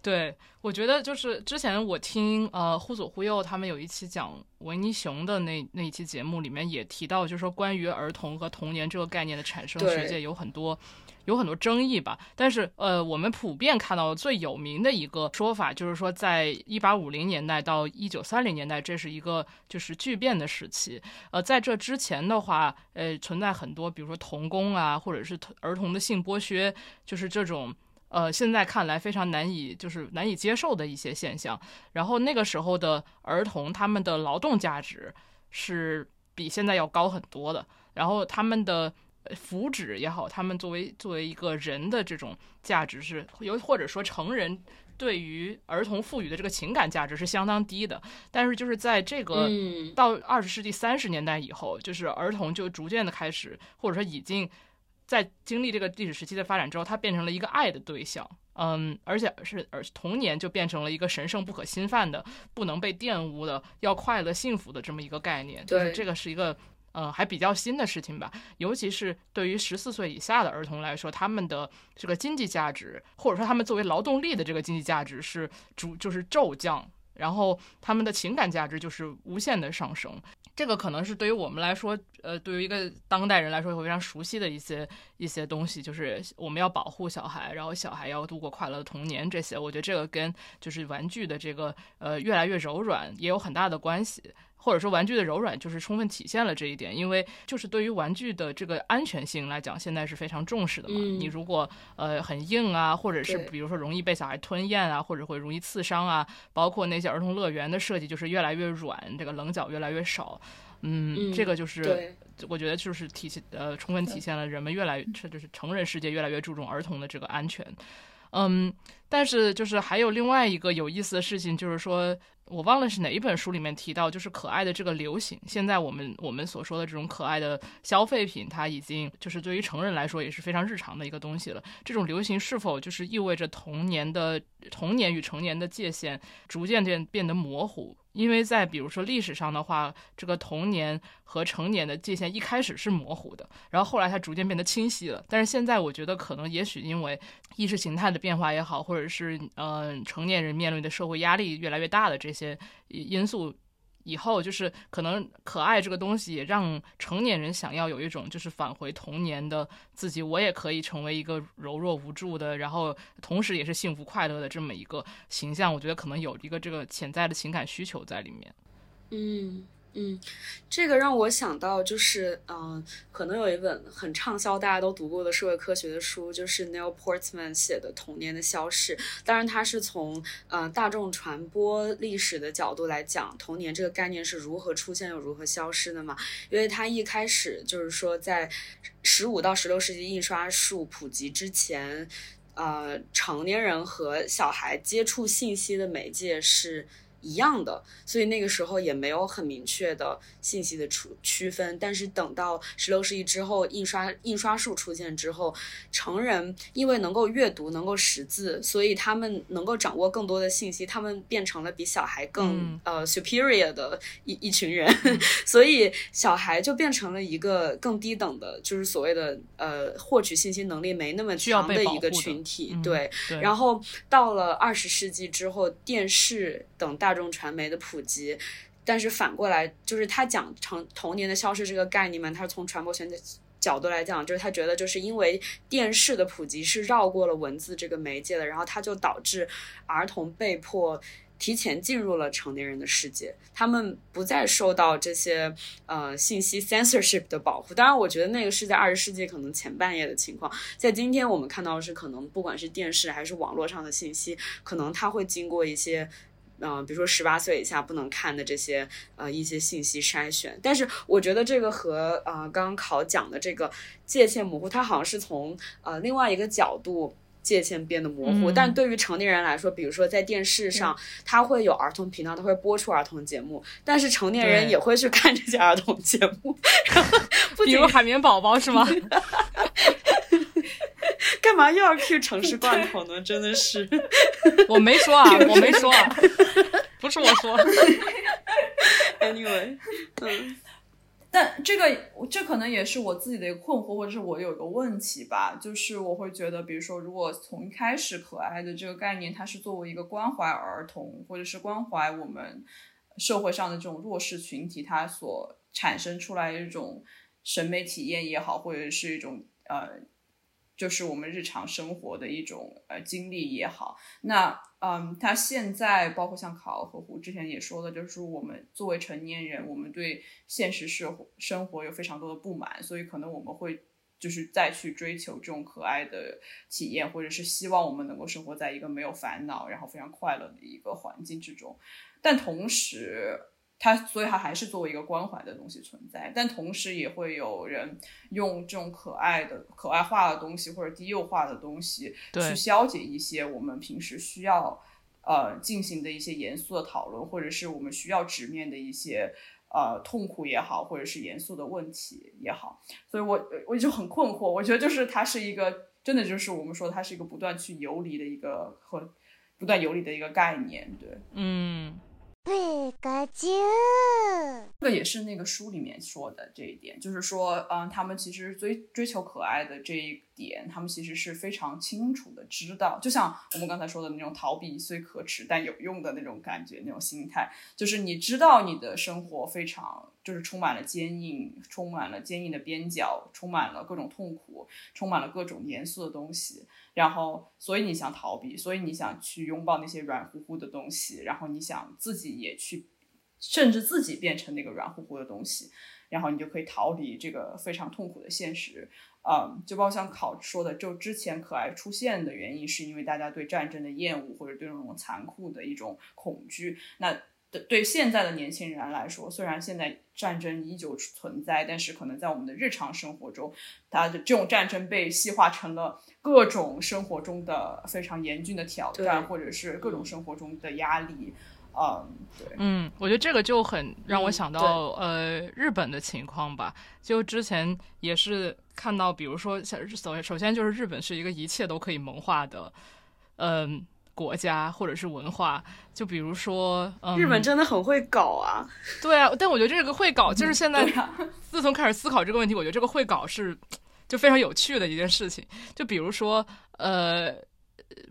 对，我觉得就是之前我听呃忽左忽右他们有一期讲维尼熊的那那一期节目里面也提到，就是说关于儿童和童年这个概念的产生，学界有很多有很多争议吧。但是呃，我们普遍看到最有名的一个说法，就是说在一八五零年代到一九三零年代，这是一个就是巨变的时期。呃，在这之前的话，呃，存在很多，比如说童工啊，或者是儿童的性剥削，就是这种。呃，现在看来非常难以就是难以接受的一些现象。然后那个时候的儿童，他们的劳动价值是比现在要高很多的。然后他们的福祉也好，他们作为作为一个人的这种价值是，有或者说成人对于儿童赋予的这个情感价值是相当低的。但是就是在这个到二十世纪三十年代以后，就是儿童就逐渐的开始，或者说已经。在经历这个历史时期的发展之后，它变成了一个爱的对象，嗯，而且是而童年就变成了一个神圣不可侵犯的、不能被玷污的、要快乐幸福的这么一个概念。对，这个是一个呃还比较新的事情吧。尤其是对于十四岁以下的儿童来说，他们的这个经济价值，或者说他们作为劳动力的这个经济价值是逐就是骤降，然后他们的情感价值就是无限的上升。这个可能是对于我们来说，呃，对于一个当代人来说，会非常熟悉的一些一些东西，就是我们要保护小孩，然后小孩要度过快乐的童年，这些，我觉得这个跟就是玩具的这个呃越来越柔软也有很大的关系。或者说玩具的柔软就是充分体现了这一点，因为就是对于玩具的这个安全性来讲，现在是非常重视的嘛。你如果呃很硬啊，或者是比如说容易被小孩吞咽啊，或者会容易刺伤啊，包括那些儿童乐园的设计就是越来越软，这个棱角越来越少。嗯，这个就是我觉得就是体现呃充分体现了人们越来这就是成人世界越来越注重儿童的这个安全。嗯，但是就是还有另外一个有意思的事情，就是说。我忘了是哪一本书里面提到，就是可爱的这个流行。现在我们我们所说的这种可爱的消费品，它已经就是对于成人来说也是非常日常的一个东西了。这种流行是否就是意味着童年的童年与成年的界限逐渐变变得模糊？因为在比如说历史上的话，这个童年和成年的界限一开始是模糊的，然后后来它逐渐变得清晰了。但是现在我觉得可能也许因为意识形态的变化也好，或者是嗯成年人面临的社会压力越来越大的这些因素，以后就是可能可爱这个东西也让成年人想要有一种就是返回童年的自己，我也可以成为一个柔弱无助的，然后同时也是幸福快乐的这么一个形象。我觉得可能有一个这个潜在的情感需求在里面。嗯。嗯，这个让我想到，就是嗯，可能有一本很畅销、大家都读过的社会科学的书，就是 Neil Portman 写的《童年的消逝》。当然，他是从呃大众传播历史的角度来讲童年这个概念是如何出现又如何消失的嘛。因为他一开始就是说，在十五到十六世纪印刷术普及之前，呃，成年人和小孩接触信息的媒介是。一样的，所以那个时候也没有很明确的信息的区区分。但是等到十六世纪之后，印刷印刷术出现之后，成人因为能够阅读、能够识字，所以他们能够掌握更多的信息，他们变成了比小孩更呃 superior 的一一群人。[LAUGHS] 所以小孩就变成了一个更低等的，就是所谓的呃获取信息能力没那么强的一个群体。对，然后到了二十世纪之后，电视等大。大众传媒的普及，但是反过来就是他讲成童年的消失这个概念嘛，他是从传播学的角度来讲，就是他觉得就是因为电视的普及是绕过了文字这个媒介的，然后它就导致儿童被迫提前进入了成年人的世界，他们不再受到这些呃信息 censorship 的保护。当然，我觉得那个是在二十世纪可能前半叶的情况，在今天我们看到是可能不管是电视还是网络上的信息，可能它会经过一些。嗯，比如说十八岁以下不能看的这些呃一些信息筛选，但是我觉得这个和呃刚刚考讲的这个界限模糊，它好像是从呃另外一个角度。界限变得模糊。嗯但对于成年人来说，比如说在电视上，它会有儿童频道，它会播出儿童节目，但是成年人也会去看这些儿童节目，[LAUGHS] 然后不比如海绵宝宝是吗？[LAUGHS] 干嘛又要 Q 城市 [LAUGHS] 罐头呢？真的是。[LAUGHS] 我没说啊，[LAUGHS] 我没说啊，不是我说。Anyway，嗯，但这个这可能也是我自己的一个困惑，或者是我有一个问题吧，就是我会觉得，比如说，如果从一开始可爱的这个概念，它是作为一个关怀儿童，或者是关怀我们社会上的这种弱势群体，它所产生出来的一种审美体验也好，或者是一种呃，就是我们日常生活的一种呃经历也好，那嗯，他现在包括像考和胡之前也说的，就是我们作为成年人，我们对现实社会生活有非常多的不满，所以可能我们会就是再去追求这种可爱的体验，或者是希望我们能够生活在一个没有烦恼，然后非常快乐的一个环境之中。但同时，它所以它还是作为一个关怀的东西存在，但同时也会有人用这种可爱的、可爱化的东西或者低幼化的东西去消解一些我们平时需要呃进行的一些严肃的讨论，或者是我们需要直面的一些呃痛苦也好，或者是严肃的问题也好。所以我我就很困惑，我觉得就是它是一个真的就是我们说它是一个不断去游离的一个和不断游离的一个概念，对。嗯，皮卡丘，这个也是那个书里面说的这一点，就是说，嗯，他们其实追追求可爱的这一点，他们其实是非常清楚的知道，就像我们刚才说的那种逃避虽可耻但有用的那种感觉，那种心态，就是你知道你的生活非常就是充满了坚硬，充满了坚硬的边角，充满了各种痛苦，充满了各种严肃的东西，然后所以你想逃避，所以你想去拥抱那些软乎乎的东西，然后你想自己也去。甚至自己变成那个软乎乎的东西，然后你就可以逃离这个非常痛苦的现实。嗯，就包括像考说的，就之前可爱出现的原因，是因为大家对战争的厌恶，或者对那种残酷的一种恐惧。那对对现在的年轻人来说，虽然现在战争依旧存在，但是可能在我们的日常生活中，它的这种战争被细化成了各种生活中的非常严峻的挑战，或者是各种生活中的压力。嗯，对。嗯，我觉得这个就很让我嗯想到、呃日本的情况吧。就之前也是看到，比如说像首首先就是日本是一个一切都可以萌化的嗯、国家或者是文化。就比如说、嗯、日本真的很会搞啊！对啊，但我觉得这个会搞就是现在自从开始思考这个问题，我觉得这个会搞是就非常有趣的一件事情。就比如说，呃，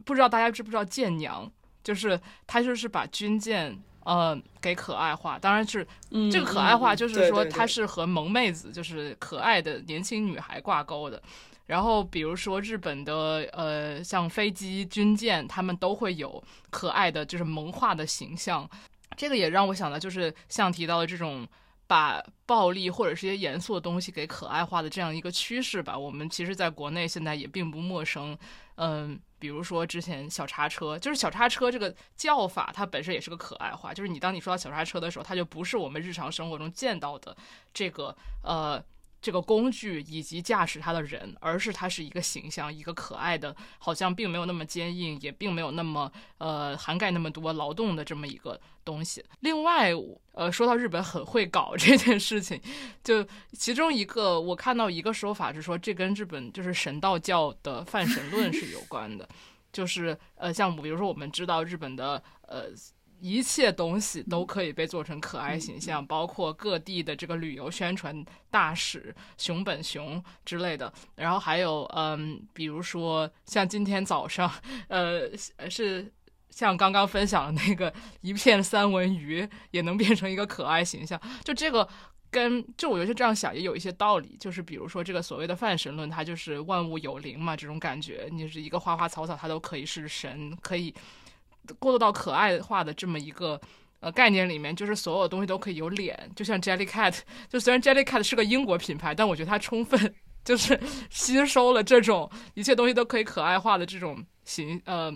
不知道大家知不知道舰娘，就是他就是把军舰呃给可爱化，当然是嗯这个可爱化，嗯就是说对对对它是和萌妹子，就是可爱的年轻女孩挂钩的。然后比如说日本的呃，像飞机、军舰，他们都会有可爱的，就是萌化的形象。这个也让我想到，就是像提到的这种把暴力或者是一些严肃的东西给可爱化的这样一个趋势吧。我们其实在国内现在也并不陌生。嗯，比如说之前小叉车，就是小叉车这个叫法，它本身也是个可爱化。就是你当你说到小叉车的时候，它就不是我们日常生活中见到的这个呃。这个工具以及驾驶它的人，而是它是一个形象，一个可爱的，好像并没有那么坚硬，也并没有那么呃涵盖那么多劳动的这么一个东西。另外，呃，说到日本很会搞 [LAUGHS] 这件事情，就其中一个我看到一个说法是说，这跟日本就是神道教的泛神论是有关的，[LAUGHS] 就是呃，像比如说我们知道日本的呃。一切东西都可以被做成可爱形象，包括各地的这个旅游宣传大使熊本熊之类的。然后还有，嗯，比如说像今天早上，呃，是像刚刚分享的那个一片三文鱼也能变成一个可爱形象，就这个。跟就我觉得这样想也有一些道理，就是比如说这个所谓的泛神论，它就是万物有灵嘛，这种感觉，你是一个花花草草，它都可以是神，可以。过渡到可爱化的这么一个呃概念里面，就是所有东西都可以有脸，就像 Jellycat，[LAUGHS] 就虽然 Jellycat 是个英国品牌，但我觉得它充分就是吸收了这种一切东西都可以可爱化的这种形呃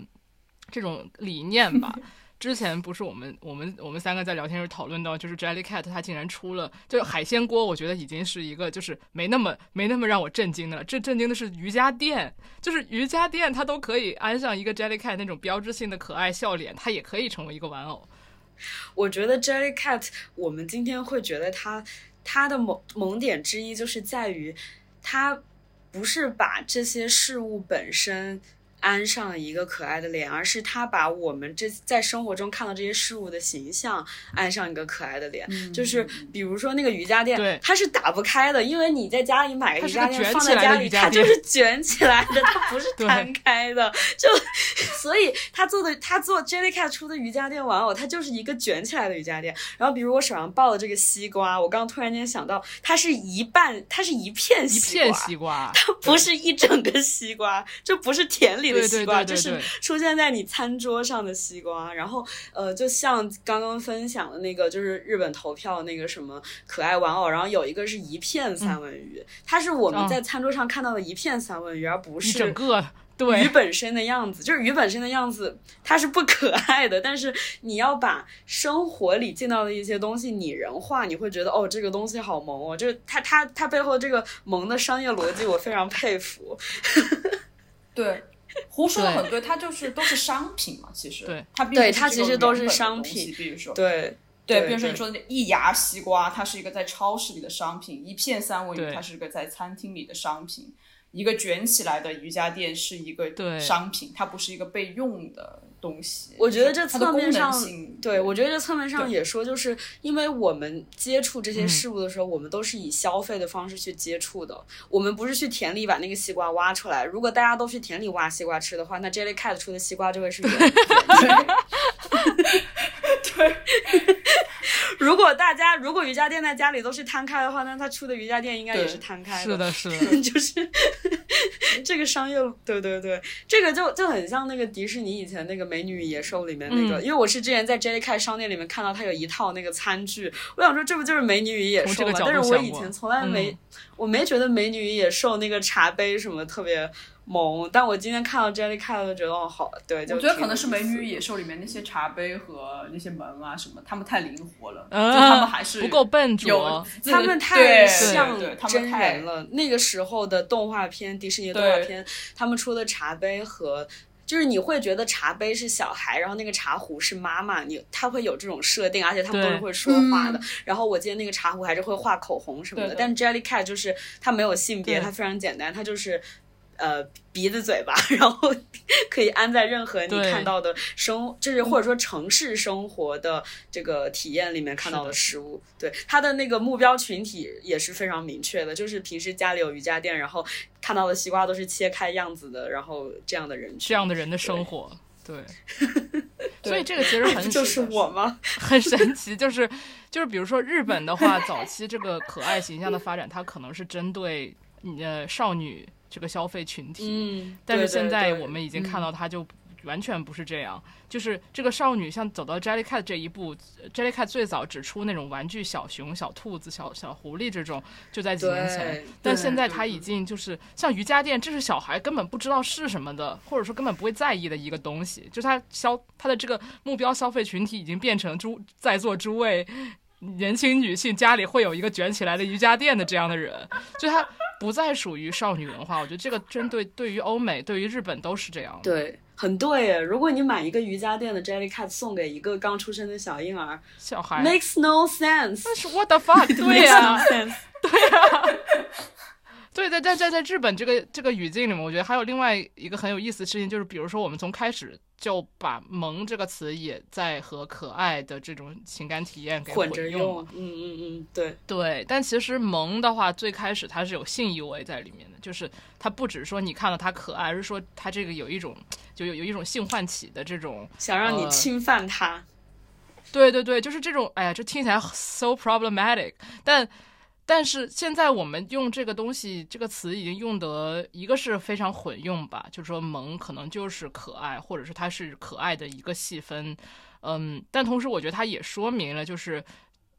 这种理念吧。[LAUGHS] 之前不是我们我们我们三个在聊天时讨论到，就是 Jellycat 它竟然出了，就是海鲜锅，我觉得已经是一个就是没那么没那么让我震惊的了。这震惊的是瑜伽垫，就是瑜伽垫它都可以安上一个 Jellycat 那种标志性的可爱笑脸，它也可以成为一个玩偶。我觉得 Jellycat，我们今天会觉得它它的萌萌点之一就是在于，它不是把这些事物本身。安上了一个可爱的脸，而是他把我们这在生活中看到这些事物的形象安上一个可爱的脸，就是比如说那个瑜伽垫，它是打不开的，因为你在家里买个瑜伽垫放在家里，它就是卷起来的，它不是 [LAUGHS] 摊开的，就所以他做的他做 Jellycat 出的瑜伽垫玩偶，它就是一个卷起来的瑜伽垫。然后比如我手上抱的这个西瓜，我刚刚突然间想到，它是一半，它是一片西瓜，它不是一整个西瓜，这不是田里。的西瓜就是出现在你餐桌上的西瓜，然后呃，就像刚刚分享的那个，就是日本投票那个什么可爱玩偶，然后有一个是一片三文鱼，它是我们在餐桌上看到的一片三文鱼，而不是整个鱼本身的样子。就是鱼本身的样子，它是不可爱的，但是你要把生活里见到的一些东西拟人化，你会觉得哦，这个东西好萌哦，就是它它它背后这个萌的商业逻辑，我非常佩服。[LAUGHS] 对。胡说的很对，它就是都是商品嘛，其实对它对它其实都是商品，比如说对对，比如说你说的一牙西瓜，它是一个在超市里的商品；一片三文鱼，它是一个在餐厅里的商品；一个卷起来的瑜伽垫是一个商品，它不是一个备用的。东西，我觉得这侧面上，对我觉得这侧面上也说，就是因为我们接触这些事物的时候，我们都是以消费的方式去接触的。我们不是去田里把那个西瓜挖出来。如果大家都去田里挖西瓜吃的话，那 Jellycat 出的西瓜就会是 [LAUGHS] 圆的。对。如果大家如果瑜伽垫在家里都是摊开的话，那他出的瑜伽垫应该也是摊开的。是的，是的，就是这个商业，对对对，这个就就很像那个迪士尼以前那个。美女与野兽里面那个，因为我是之前在 Jellycat 商店里面看到他有一套那个餐具，我想说这不就是美女与野兽吗？但是我以前从来没，我没觉得美女与野兽那个茶杯什么特别萌，但我今天看到 Jellycat 就觉得哦好，对，我觉得可能是美女与野兽里面那些茶杯和那些门啊什么，他们太灵活了，就他们还是不够笨拙，他们太像真人了。那个时候的动画片，迪士尼动画片，他们出的茶杯和。就是你会觉得茶杯是小孩，然后那个茶壶是妈妈，你他会有这种设定，而且他们都是会说话的。然后我记得那个茶壶还是会画口红什么的。但 Jellycat 就是它没有性别，它非常简单，它就是。呃，鼻子、嘴巴，[LAUGHS] 然后可以安在任何你看到的生，就是或者说城市生活的这个体验里面看到的食物。对，它的那个目标群体也是非常明确的，就是平时家里有瑜伽垫，然后看到的西瓜都是切开样子的，然后这样的人，这样的人的生活。对，[LAUGHS] 所以这个其实 [LAUGHS] 很就是我吗？很神奇，就是就是比如说日本的话，早期这个可爱形象的发展，它可能是针对呃少女。这个消费群体，嗯，但是现在我们已经看到，它就完全不是这样。就是这个少女，像走到 Jellycat 这一步，Jellycat 最早只出那种玩具小熊、小兔子、小小狐狸这种，就在几年前。但现在它已经就是像瑜伽垫，这是小孩根本不知道是什么的，或者说根本不会在意的一个东西。就它消它的这个目标消费群体已经变成诸在座诸位年轻女性家里会有一个卷起来的瑜伽垫的这样的人，就它。不再属于少女文化，我觉得这个针对对于欧美、对于日本都是这样。对，很对。如果你买一个瑜伽垫的 Jellycat 送给一个刚出生的小婴儿，小孩，makes no sense。但是 what the fuck？[LAUGHS] 对呀，对呀。对，在在在在日本这个这个语境里面，我觉得还有另外一个很有意思的事情，就是比如说我们从开始就把“萌”这个词也在和可爱的这种情感体验给混着用。嗯嗯嗯，对对。但其实“萌”的话，最开始它是有性意味在里面的，就是它不只是说你看到它可爱，而是说它这个有一种就有有一种性唤起的这种想让你侵犯它。对对对，就是这种。哎呀，这听起来 so problematic，但。但是现在我们用这个东西，这个词已经用得一个是非常混用吧，就是说萌可能就是可爱，或者是它是可爱的一个细分，嗯，但同时我觉得它也说明了，就是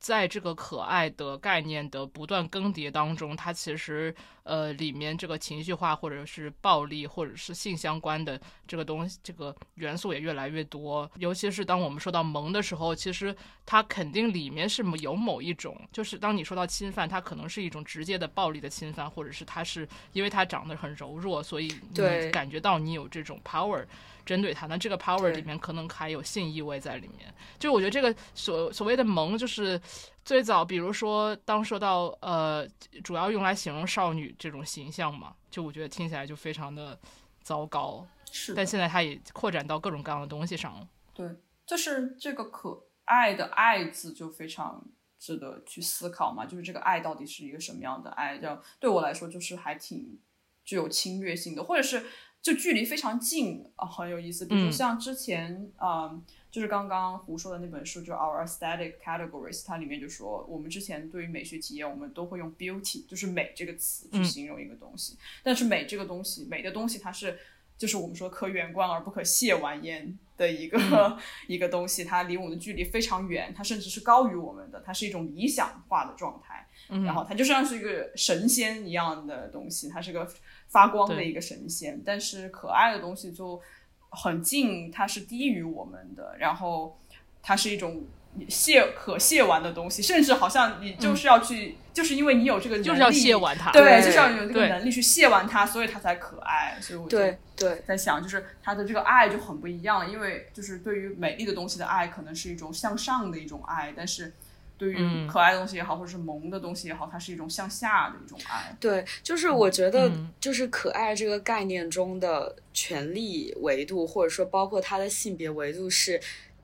在这个可爱的概念的不断更迭当中，它其实呃里面这个情绪化或者是暴力或者是性相关的这个东西，这个元素也越来越多。尤其是当我们说到萌的时候，其实它肯定里面是有某一种，就是当你说到侵犯，它可能是一种直接的暴力的侵犯，或者是它是因为它长得很柔弱，所以你感觉到你有这种 power。针对他，那这个 power 里面可能还有性意味在里面。就我觉得这个所所谓的萌，就是最早，比如说当说到呃，主要用来形容少女这种形象嘛，就我觉得听起来就非常的糟糕。是但现在它也扩展到各种各样的东西上了。对，就是这个可爱的“爱”字就非常值得去思考嘛，就是这个爱到底是一个什么样的爱？这样对我来说就是还挺具有侵略性的，或者是就距离非常近啊、很有意思。比如像之前嗯。就是刚刚胡说的那本书，就 Our Aesthetic Categories，它里面就说，我们之前对于美学体验，我们都会用 beauty，就是美这个词去嗯形容一个东西。但是美这个东西，美的东西它是就是我们说可远观而不可亵玩焉的一个、嗯 [LAUGHS] 一个东西，它离我们的距离非常远，它甚至是高于我们的，它是一种理想化的状态。嗯然后它就像是一个神仙一样的东西，它是个发光的一个神仙。但是可爱的东西就很近，它是低于我们的，然后它是一种亵可卸完的东西，甚至好像你就是要去，就是因为你有这个能力，嗯就是要卸完它。对，对就是要有这个能力去卸完它，所以它才可爱。所以我就对对在想，就是它的这个爱就很不一样，因为就是对于美丽的东西的爱，可能是一种向上的一种爱，但是对于嗯可爱的东西也好，或者是萌的东西也好，它是一种向下的一种爱。对，就是我觉得嗯，就是可爱这个概念中的权利维度，或者说包括它的性别维度是。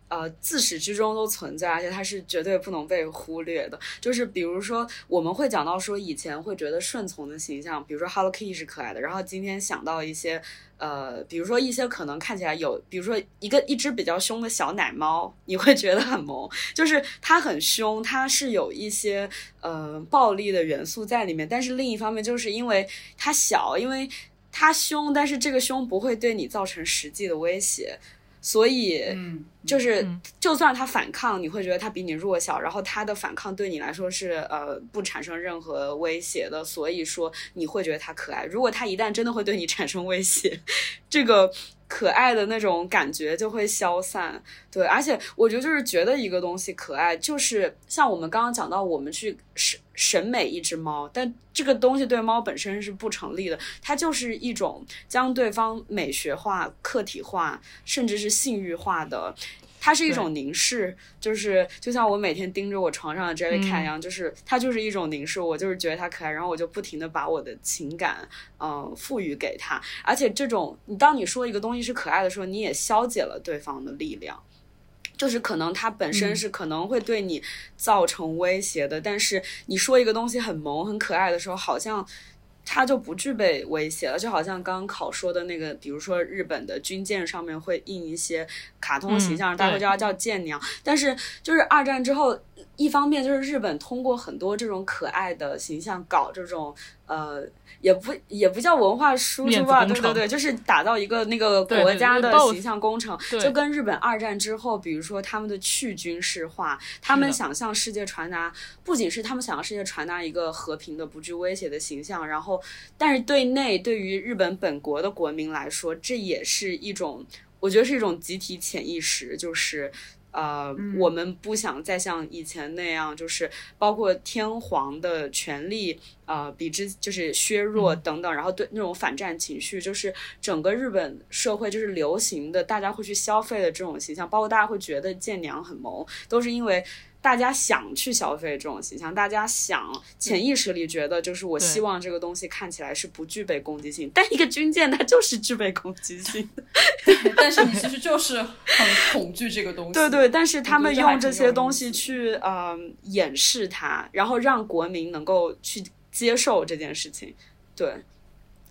呃，自始至终都存在，而且它是绝对不能被忽略的。就是比如说，我们会讲到说，以前会觉得顺从的形象，比如说 Hello Kitty 是可爱的，然后今天想到一些呃，比如说一些可能看起来有，比如说一个一只比较凶的小奶猫，你会觉得很萌，就是它很凶，它是有一些呃暴力的元素在里面，但是另一方面就是因为它小，因为它凶，但是这个凶不会对你造成实际的威胁，所以嗯，就是嗯就算他反抗，你会觉得他比你弱小，然后他的反抗对你来说是呃不产生任何威胁的，所以说你会觉得他可爱。如果他一旦真的会对你产生威胁，这个可爱的那种感觉就会消散。对，而且我觉得就是觉得一个东西可爱，就是像我们刚刚讲到，我们去审审美一只猫，但这个东西对猫本身是不成立的，它就是一种将对方美学化、客体化，甚至是性欲化的。它是一种凝视，就是就像我每天盯着我床上的 Jellycat 一样，就是它就是一种凝视，我就是觉得它可爱，然后我就不停的把我的情感，嗯、赋予给它。而且这种，你当你说一个东西是可爱的时候，你也消解了对方的力量。就是可能它本身是可能会对你造成威胁的，但是你说一个东西很萌、很可爱的时候，好像它就不具备威胁了。就好像刚刚考说的那个，比如说日本的军舰上面会印一些卡通形象，嗯大家会叫它叫舰娘。但是就是二战之后，一方面就是日本通过很多这种可爱的形象搞这种呃。也不也不叫文化输出吧，对对对，就是打造一个那个国家的形象工程，对就跟日本二战之后，比如说他们的去军事化，他们想向世界传达，不仅是他们想向世界传达一个和平的、不具威胁的形象，然后，但是对内对于日本本国的国民来说，这也是一种，我觉得是一种集体潜意识，就是。呃，我们不想再像以前那样，就是包括天皇的权力，呃，比之就是削弱等等，然后对那种反战情绪，就是整个日本社会就是流行的，大家会去消费的这种形象，包括大家会觉得舰娘很萌，都是因为大家想去消费这种形象，大家想潜意识里觉得就是我希望这个东西看起来是不具备攻击性，但一个军舰它就是具备攻击性的。但是你其实就是很恐惧这个东西。[LAUGHS] 对对，但是他们用这些东西去呃掩饰它，然后让国民能够去接受这件事情，对，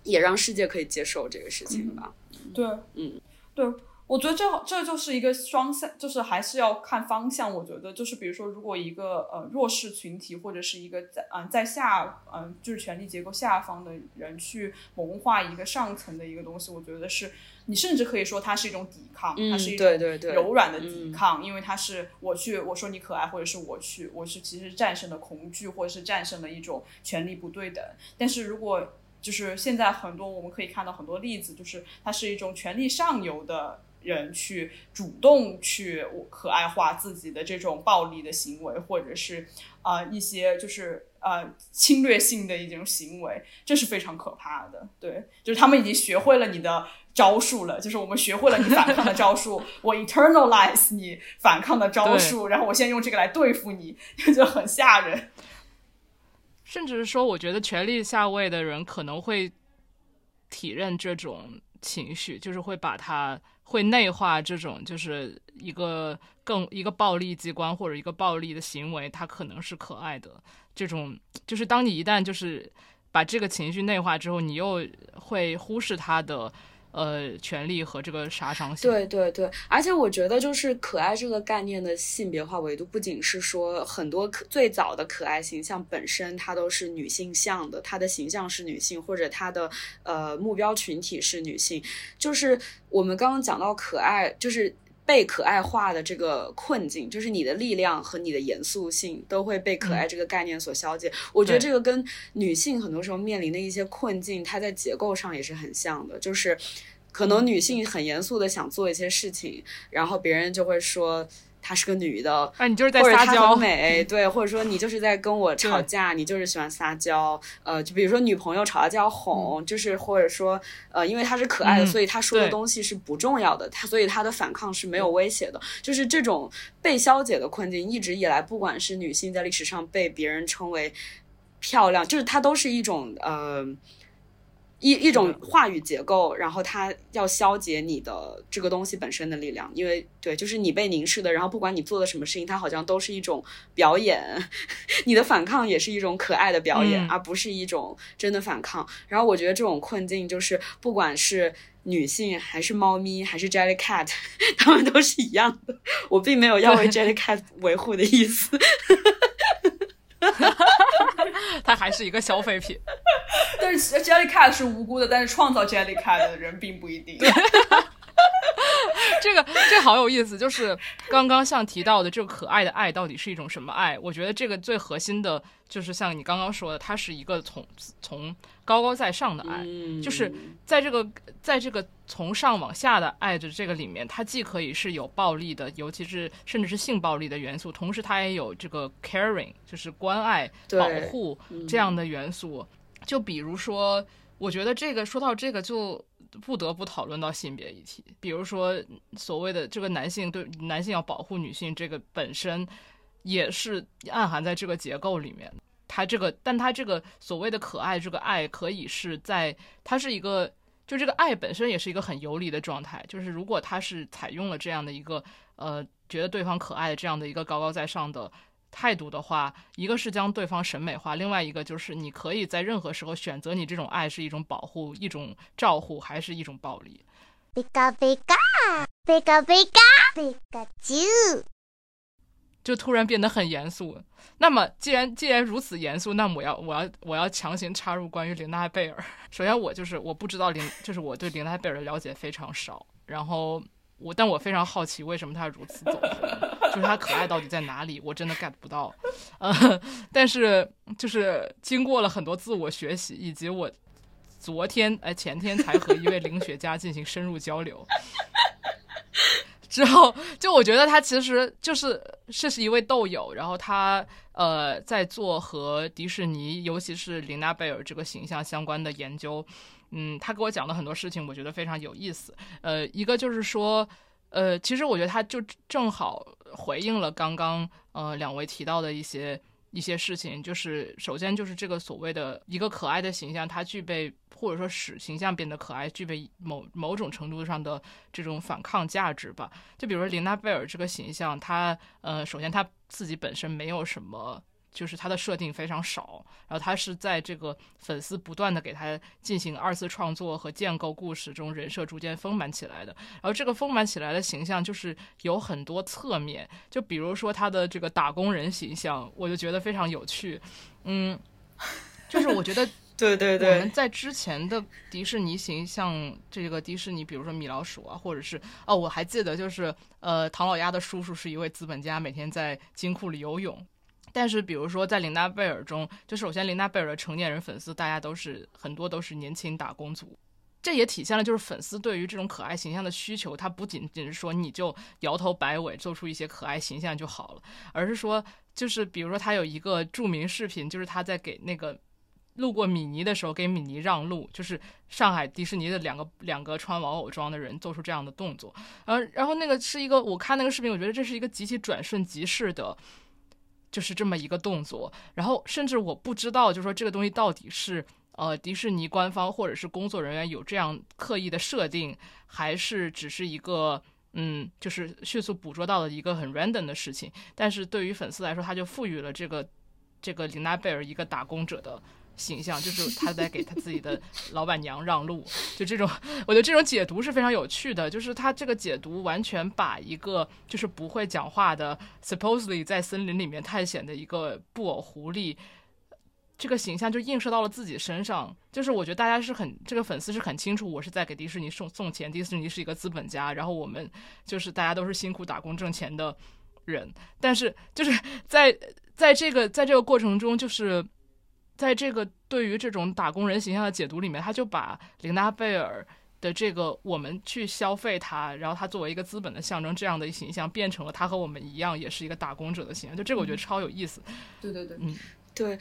也让世界可以接受这个事情吧。对，嗯，对，我觉得这这就是一个双向，就是还是要看方向。我觉得就是比如说，如果一个呃弱势群体或者是一个在嗯、在下嗯、就是权力结构下方的人去谋划一个上层的一个东西，我觉得是你甚至可以说它是一种抵抗，它是一种柔软的抵抗，因为它是我去我说你可爱，或者是我去我是其实战胜了恐惧，或者是战胜了一种权力不对等。但是如果就是现在很多我们可以看到很多例子，就是它是一种权力上游的人去主动去可爱化自己的这种暴力的行为，或者是啊、呃一些就是呃侵略性的一种行为，这是非常可怕的。对，就是他们已经学会了你的招数了，就是我们学会了你反抗的招数，我 eternalize [LAUGHS] 你反抗的招数，然后我现在用这个来对付你，就很吓人。甚至是说，我觉得权力下位的人可能会体认这种情绪，就是会把它会内化这种，就是一个更一个暴力机关或者一个暴力的行为，它可能是可爱的。这种就是当你一旦就是把这个情绪内化之后，你又会忽视它的。呃，权利和这个杀伤性。对对对，而且我觉得就是可爱这个概念的性别化维度，不仅是说很多可最早的可爱形象本身它都是女性向的，它的形象是女性，或者它的呃目标群体是女性。就是我们刚刚讲到可爱，就是。被可爱化的这个困境，就是你的力量和你的严肃性都会被可爱这个概念所消解。我觉得这个跟女性很多时候面临的一些困境，它在结构上也是很像的，就是可能女性很严肃的想做一些事情，然后别人就会说。她是个女的，啊，你就是在或者撒娇，她很美，对，或者说你就是在跟我吵架，你就是喜欢撒娇，呃，就比如说女朋友吵架就要哄，就是或者说，呃，因为她是可爱的，嗯所以她说的东西是不重要的，她所以她的反抗是没有威胁的，就是这种被消解的困境，一直以来，不管是女性在历史上被别人称为漂亮，就是它都是一种呃。一一种话语结构，然后它要消解你的这个东西本身的力量，因为对，就是你被凝视的，然后不管你做的什么事情，它好像都是一种表演，[LAUGHS] 你的反抗也是一种可爱的表演，嗯而不是一种真的反抗。然后我觉得这种困境就是，不管是女性还是猫咪还是 Jellycat，他 [LAUGHS] 们都是一样的。我并没有要为 Jellycat 维护的意思。[LAUGHS] [LAUGHS] 它还是一个消费品。[LAUGHS] 但是 Jellycat 是无辜的，但是创造 Jellycat 的人并不一定。这个好有意思，就是刚刚像提到的这个可爱的爱到底是一种什么爱？我觉得这个最核心的就是像你刚刚说的，它是一个从从高高在上的爱，嗯就是在这个在这个从上往下的爱的这个里面，它既可以是有暴力的，尤其是甚至是性暴力的元素，同时它也有这个 caring，就是关爱、保护这样的元素。就比如说，我觉得这个说到这个就。不得不讨论到性别议题，比如说所谓的这个男性对男性要保护女性，这个本身也是暗含在这个结构里面。它这个，但它这个所谓的可爱，这个爱可以是在，它是一个，就这个爱本身也是一个很游离的状态。就是如果它是采用了这样的一个，呃，觉得对方可爱的这样的一个高高在上的态度的话，一个是将对方审美化，另外一个就是你可以在任何时候选择你这种爱是一种保护、一种照护，还是一种暴力。ピカピカ、ピカピカ、ピカチュウ。就突然变得很严肃。那么，既然既然如此严肃，那么我要我要我要强行插入关于琳娜贝尔。[LAUGHS] 首先，我就是我不知道琳，就是我对琳娜贝尔的了解非常少。然后 我，但我非常好奇为什么他如此走红，就是他可爱到底在哪里？我真的 get 不到。呃，但是就是经过了很多自我学习，以及我昨天哎前天才和一位灵学家进行深入交流。之后，就我觉得他其实就是这是一位豆友，然后他呃在做和迪士尼，尤其是琳娜贝尔这个形象相关的研究。嗯，他给我讲的很多事情，我觉得非常有意思。呃，一个就是说，呃，其实我觉得他就正好回应了刚刚呃两位提到的一些一些事情，就是首先就是这个所谓的一个可爱的形象，它具备或者说使形象变得可爱，具备某某种程度上的这种反抗价值吧。就比如说琳娜贝尔这个形象，她呃，首先她自己本身没有什么就是它的设定非常少，然后它是在这个粉丝不断的给他进行二次创作和建构故事中，人设逐渐丰满起来的。然后这个丰满起来的形象就是有很多侧面，就比如说他的这个打工人形象，我就觉得非常有趣。嗯，就是我觉得对对我们对，在之前的迪士尼形象，这个迪士尼，比如说米老鼠啊，或者是哦，我还记得就是呃，唐老鸭的叔叔是一位资本家，每天在金库里游泳。但是，比如说在琳娜贝尔中，就首先琳娜贝尔的成年人粉丝，大家都是很多都是年轻打工族，这也体现了就是粉丝对于这种可爱形象的需求，它不仅仅是说你就摇头摆尾做出一些可爱形象就好了，而是说就是比如说他有一个著名视频，就是他在给那个路过米妮的时候给米妮让路，就是上海迪士尼的两个两个穿玩偶装的人做出这样的动作，然后然后那个是一个我看那个视频，我觉得这是一个极其转瞬即逝的。就是这么一个动作，然后甚至我不知道，就是说这个东西到底是呃迪士尼官方或者是工作人员有这样刻意的设定，还是只是一个嗯，就是迅速捕捉到了一个很 random 的事情。但是对于粉丝来说，他就赋予了这个这个琳娜贝尔一个打工者的形象，就是他在给他自己的老板娘让路，就这种，我觉得这种解读是非常有趣的，就是他这个解读完全把一个就是不会讲话的 supposedly 在森林里面探险的一个布偶狐狸。这个形象就映射到了自己身上，就是我觉得大家是很这个粉丝是很清楚，我是在给迪士尼送送钱，迪士尼是一个资本家，然后我们就是大家都是辛苦打工挣钱的人，但是就是在在这个在这个过程中，就是在这个对于这种打工人形象的解读里面，他就把琳达贝尔的这个我们去消费他，然后他作为一个资本的象征这样的形象，变成了他和我们一样，也是一个打工者的形象。就这个我觉得超有意思。对对对，嗯对，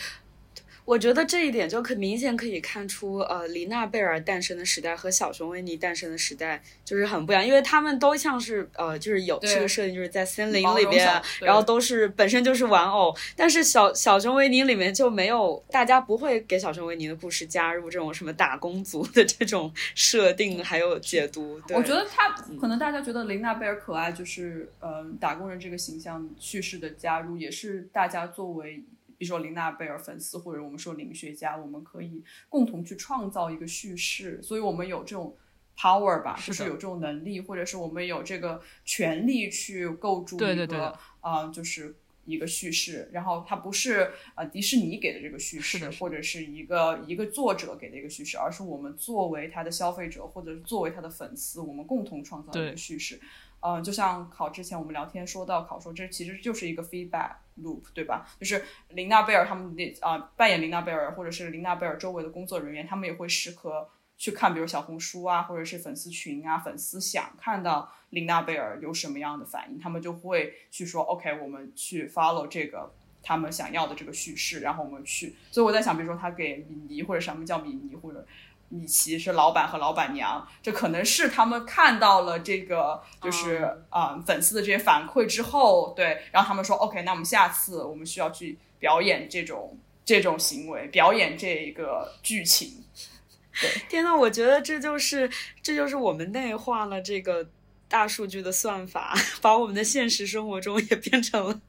我觉得这一点就可明显可以看出，呃，黎娜贝尔诞生的时代和小熊维尼诞生的时代就是很不一样，因为他们都像是呃，就是有对这个设定，就是在森林里边然后都是本身就是玩偶，但是小小熊维尼里面就没有，大家不会给小熊维尼的故事加入这种什么打工族的这种设定还有解读。对我觉得他可能大家觉得林娜贝尔可爱，就是嗯、呃打工人这个形象叙事的加入，也是大家作为。比如说琳娜贝尔粉丝，或者我们说灵学家，我们可以共同去创造一个叙事，所以我们有这种 power 吧，是就是有这种能力，或者是我们有这个权利去构筑一个对对对的啊、就是一个叙事，然后它不是呃迪士尼给的这个叙事，是的是或者是一个一个作者给的一个叙事，而是我们作为他的消费者，或者是作为他的粉丝，我们共同创造一个叙事。呃，就像考之前我们聊天说到，考说这其实就是一个 feedback loop，对吧？就是琳娜贝尔他们的啊、扮演琳娜贝尔或者是琳娜贝尔周围的工作人员，他们也会时刻去看，比如小红书啊，或者是粉丝群啊，粉丝想看到琳娜贝尔有什么样的反应，他们就会去说，OK，我们去 follow 这个他们想要的这个叙事，然后我们去。所以我在想，比如说他给米妮或者什么叫米妮或者。米奇是老板和老板娘，这可能是他们看到了这个，就是啊、呃粉丝的这些反馈之后，对，然后他们说 OK，那我们下次我们需要去表演这种这种行为，表演这个剧情。天呐，我觉得这就是这就是我们内化了这个大数据的算法，把我们的现实生活中也变成了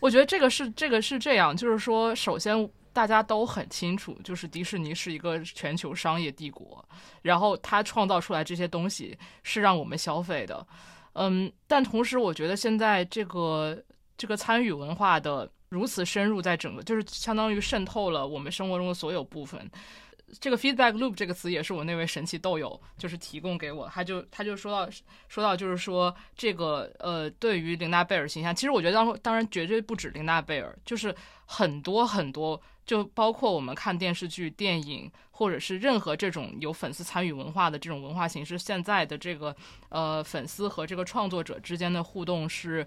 我觉得这个是这个是这样，就是说，首先大家都很清楚，就是迪士尼是一个全球商业帝国，然后它创造出来这些东西是让我们消费的，嗯，但同时我觉得现在这个这个参与文化的如此深入，在整个就是相当于渗透了我们生活中的所有部分。这个 feedback loop 这个词也是我那位神奇豆友就是提供给我，他就他就说到说到就是说这个呃，对于琳娜贝尔形象，其实我觉得当当然绝对不止琳娜贝尔，就是很多很多，就包括我们看电视剧、电影，或者是任何这种有粉丝参与文化的这种文化形式，现在的这个呃粉丝和这个创作者之间的互动是，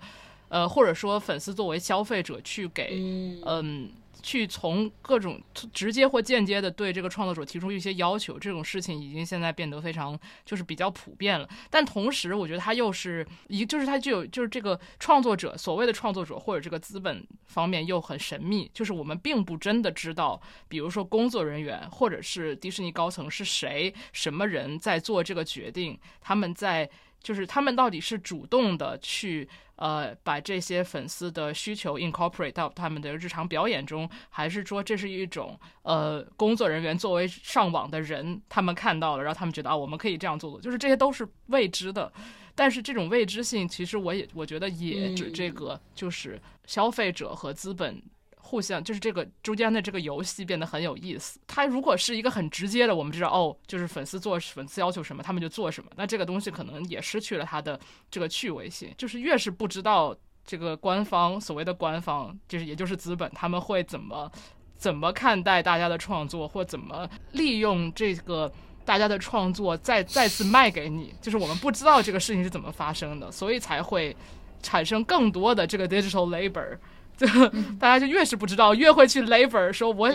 呃或者说粉丝作为消费者去给嗯。去从各种直接或间接的对这个创作者提出一些要求，这种事情已经现在变得非常就是比较普遍了。但同时，我觉得它又是一，就是它具有就是这个创作者所谓的创作者或者这个资本方面又很神秘，就是我们并不真的知道，比如说工作人员或者是迪士尼高层是谁、什么人在做这个决定，他们在。就是他们到底是主动的去呃把这些粉丝的需求 incorporate 到他们的日常表演中，还是说这是一种呃工作人员作为上网的人，他们看到了，然后他们觉得啊我们可以这样做做，就是这些都是未知的。但是这种未知性，其实我也我觉得也指这个就是消费者和资本。互相就是这个中间的这个游戏变得很有意思。它如果是一个很直接的，我们知道哦，就是粉丝做粉丝要求什么，他们就做什么。那这个东西可能也失去了它的这个趣味性。就是越是不知道这个官方所谓的官方，就是也就是资本，他们会怎么怎么看待大家的创作，或怎么利用这个大家的创作再再次卖给你。就是我们不知道这个事情是怎么发生的，所以才会产生更多的这个 digital labor。[LAUGHS] 就大家就越是不知道，越会去 labor 说，我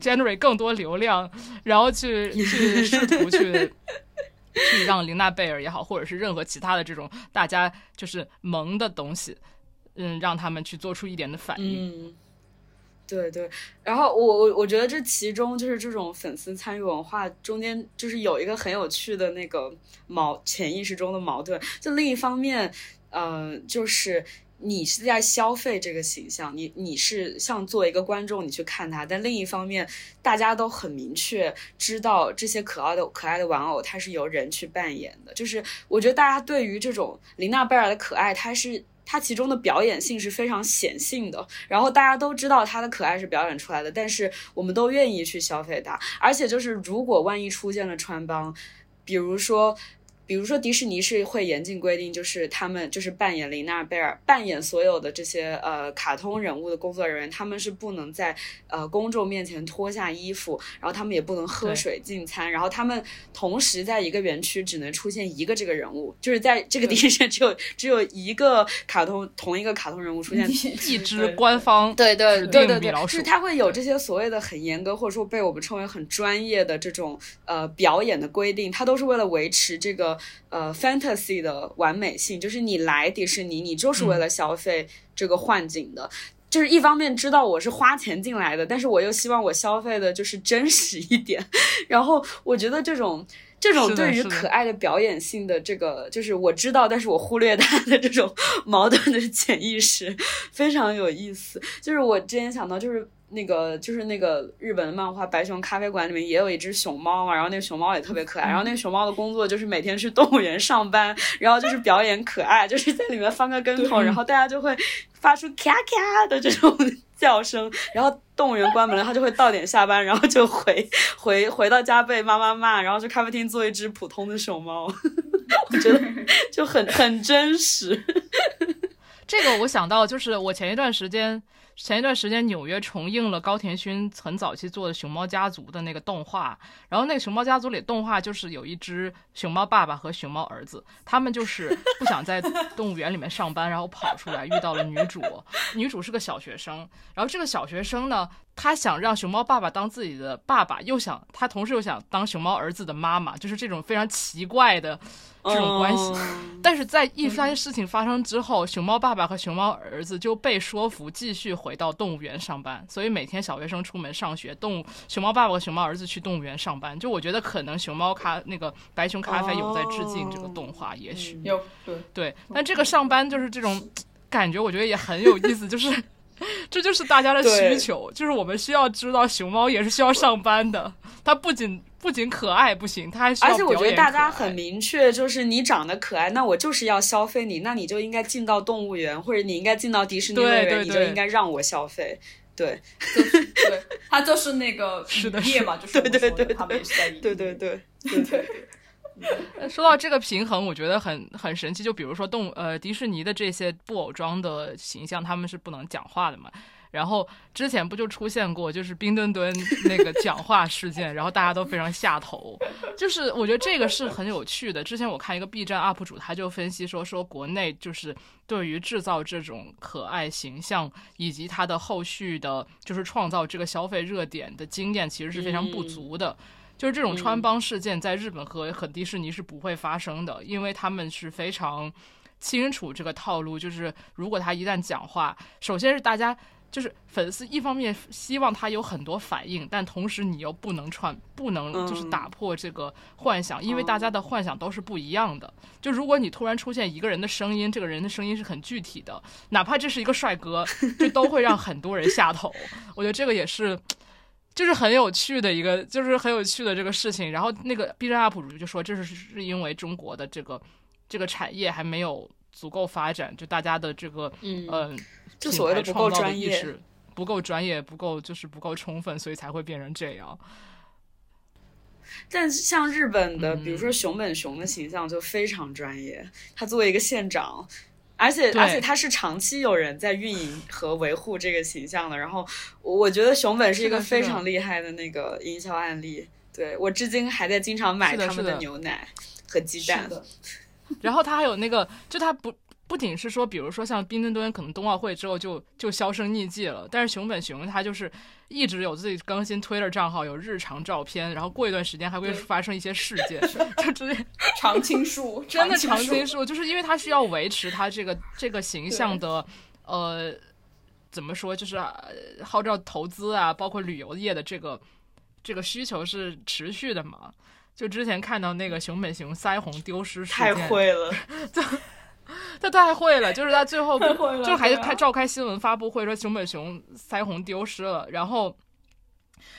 generate 更多流量，然后去 [LAUGHS] 去试图去去让玲娜贝尔也好，或者是任何其他的这种大家就是萌的东西，嗯，让他们去做出一点的反应。嗯，对对。然后我我我觉得这其中就是这种粉丝参与文化中间，就是有一个很有趣的那个矛潜意识中的矛盾。就另一方面，呃，就是。你是在消费这个形象，你你是像作为一个观众你去看它，但另一方面，大家都很明确知道这些可爱的可爱的玩偶它是由人去扮演的。就是我觉得大家对于这种琳娜贝尔的可爱，它是它其中的表演性是非常显性的，然后大家都知道它的可爱是表演出来的，但是我们都愿意去消费它。而且就是如果万一出现了穿帮，比如说。比如说迪士尼是会严禁规定，就是他们就是扮演琳娜贝尔、扮演所有的这些呃卡通人物的工作人员，他们是不能在呃公众面前脱下衣服，然后他们也不能喝水进餐，然后他们同时在一个园区只能出现一个这个人物，就是在这个迪士尼只有只有一个卡通同一个卡通人物出现，一只官方对对对对对，就是他会有这些所谓的很严格或者说被我们称为很专业的这种呃表演的规定，它都是为了维持这个。呃，fantasy 的完美性就是你来迪士尼，你就是为了消费这个幻景的，就是一方面知道我是花钱进来的，但是我又希望我消费的就是真实一点。[LAUGHS] 然后我觉得这种这种对于可爱的表演性的这个，就是我知道，但是我忽略它的这种矛盾的潜意识非常有意思。就是我之前想到就是。那个就是那个日本的漫画《白熊咖啡馆》里面也有一只熊猫嘛，然后那个熊猫也特别可爱，然后那个熊猫的工作就是每天去动物园上班，然后就是表演可爱，就是在里面翻个跟头，然后大家就会发出咔咔的这种叫声，然后动物园关门了，它就会到点下班，然后就回回回到家被妈妈骂，然后去咖啡厅做一只普通的熊猫，[LAUGHS] 我觉得就很很真实。[LAUGHS] 这个我想到就是我前一段时间。前一段时间，纽约重映了高田勋很早期做的《熊猫家族》的那个动画，然后那个《熊猫家族》里动画就是有一只熊猫爸爸和熊猫儿子，他们就是不想在动物园里面上班，然后跑出来遇到了女主，女主是个小学生，然后这个小学生呢。他想让熊猫爸爸当自己的爸爸，又想他同时又想当熊猫儿子的妈妈，就是这种非常奇怪的这种关系。[LAUGHS] 但是在一番事情发生之后，熊猫爸爸和熊猫儿子就被说服继续回到动物园上班。所以每天小学生出门上学，动物熊猫爸爸和熊猫儿子去动物园上班。就我觉得可能熊猫咖那个白熊咖啡有在致敬这个动画，也许有对对。但这个上班就是这种感觉，我觉得也很有意思，就是。[LAUGHS] 这就是大家的需求，就是我们需要知道熊猫也是需要上班的。它不仅不仅可爱不行，它还需要而且我觉得大家很明确，就是你长得可爱，那我就是要消费你，那你就应该进到动物园，或者你应该进到迪士尼乐园，你就应该让我消费。对，[LAUGHS] 对，它就是那个是的业嘛，就是对对对，他们也是在对对对对对。[LAUGHS] [LAUGHS] 说到这个平衡，我觉得很很神奇。就比如说动呃迪士尼的这些布偶装的形象，他们是不能讲话的嘛。然后之前不就出现过就是冰墩墩那个讲话事件，然后大家都非常下头。就是我觉得这个是很有趣的。之前我看一个 B 站 UP 主，他就分析说说国内就是对于制造这种可爱形象以及它的后续的，就是创造这个消费热点的经验，其实是非常不足的。就是这种穿帮事件，在日本和和迪士尼是不会发生的，因为他们是非常清楚这个套路。就是如果他一旦讲话，首先是大家就是粉丝一方面希望他有很多反应，但同时你又不能穿，不能就是嗯打破这个幻想，因为大家的幻想都是不一样的。就如果你突然出现一个人的声音，这个人的声音是很具体的，哪怕这是一个帅哥，这都会让很多人下头。我觉得这个也是。就是很有趣的一个，就是很有趣的这个事情。然后那个 B 站 UP 主就说，这是是因为中国的这个这个产业还没有足够发展，就大家的这个嗯呃，就所谓的不够专业不够专业，不够就是不够充分，所以才会变成这样。但像日本的，嗯比如说熊本熊的形象就非常专业，他作为一个县长。而且而且他是长期有人在运营和维护这个形象的，然后我我觉得熊本是一个非常厉害的那个营销案例，对我至今还在经常买他们的牛奶和鸡蛋。[LAUGHS] 然后他还有那个，就他不不仅是说，比如说像冰墩墩，可能冬奥会之后就就销声匿迹了，但是熊本熊他就是一直有自己更新 Twitter 账号，有日常照片，然后过一段时间还会发生一些事 [LAUGHS] 件，就直接 [LAUGHS] 常青树，[LAUGHS] 真的常青青树，就是因为他需要维持他这个这个形象的呃怎么说，就是、呃号召投资啊，包括旅游业的这个这个需求是持续的嘛。就之前看到那个熊本熊腮红丢失事太，会了，[LAUGHS] 他太会了，就是他最后就还对啊开召开新闻发布会说熊本熊腮红丢失了，然后。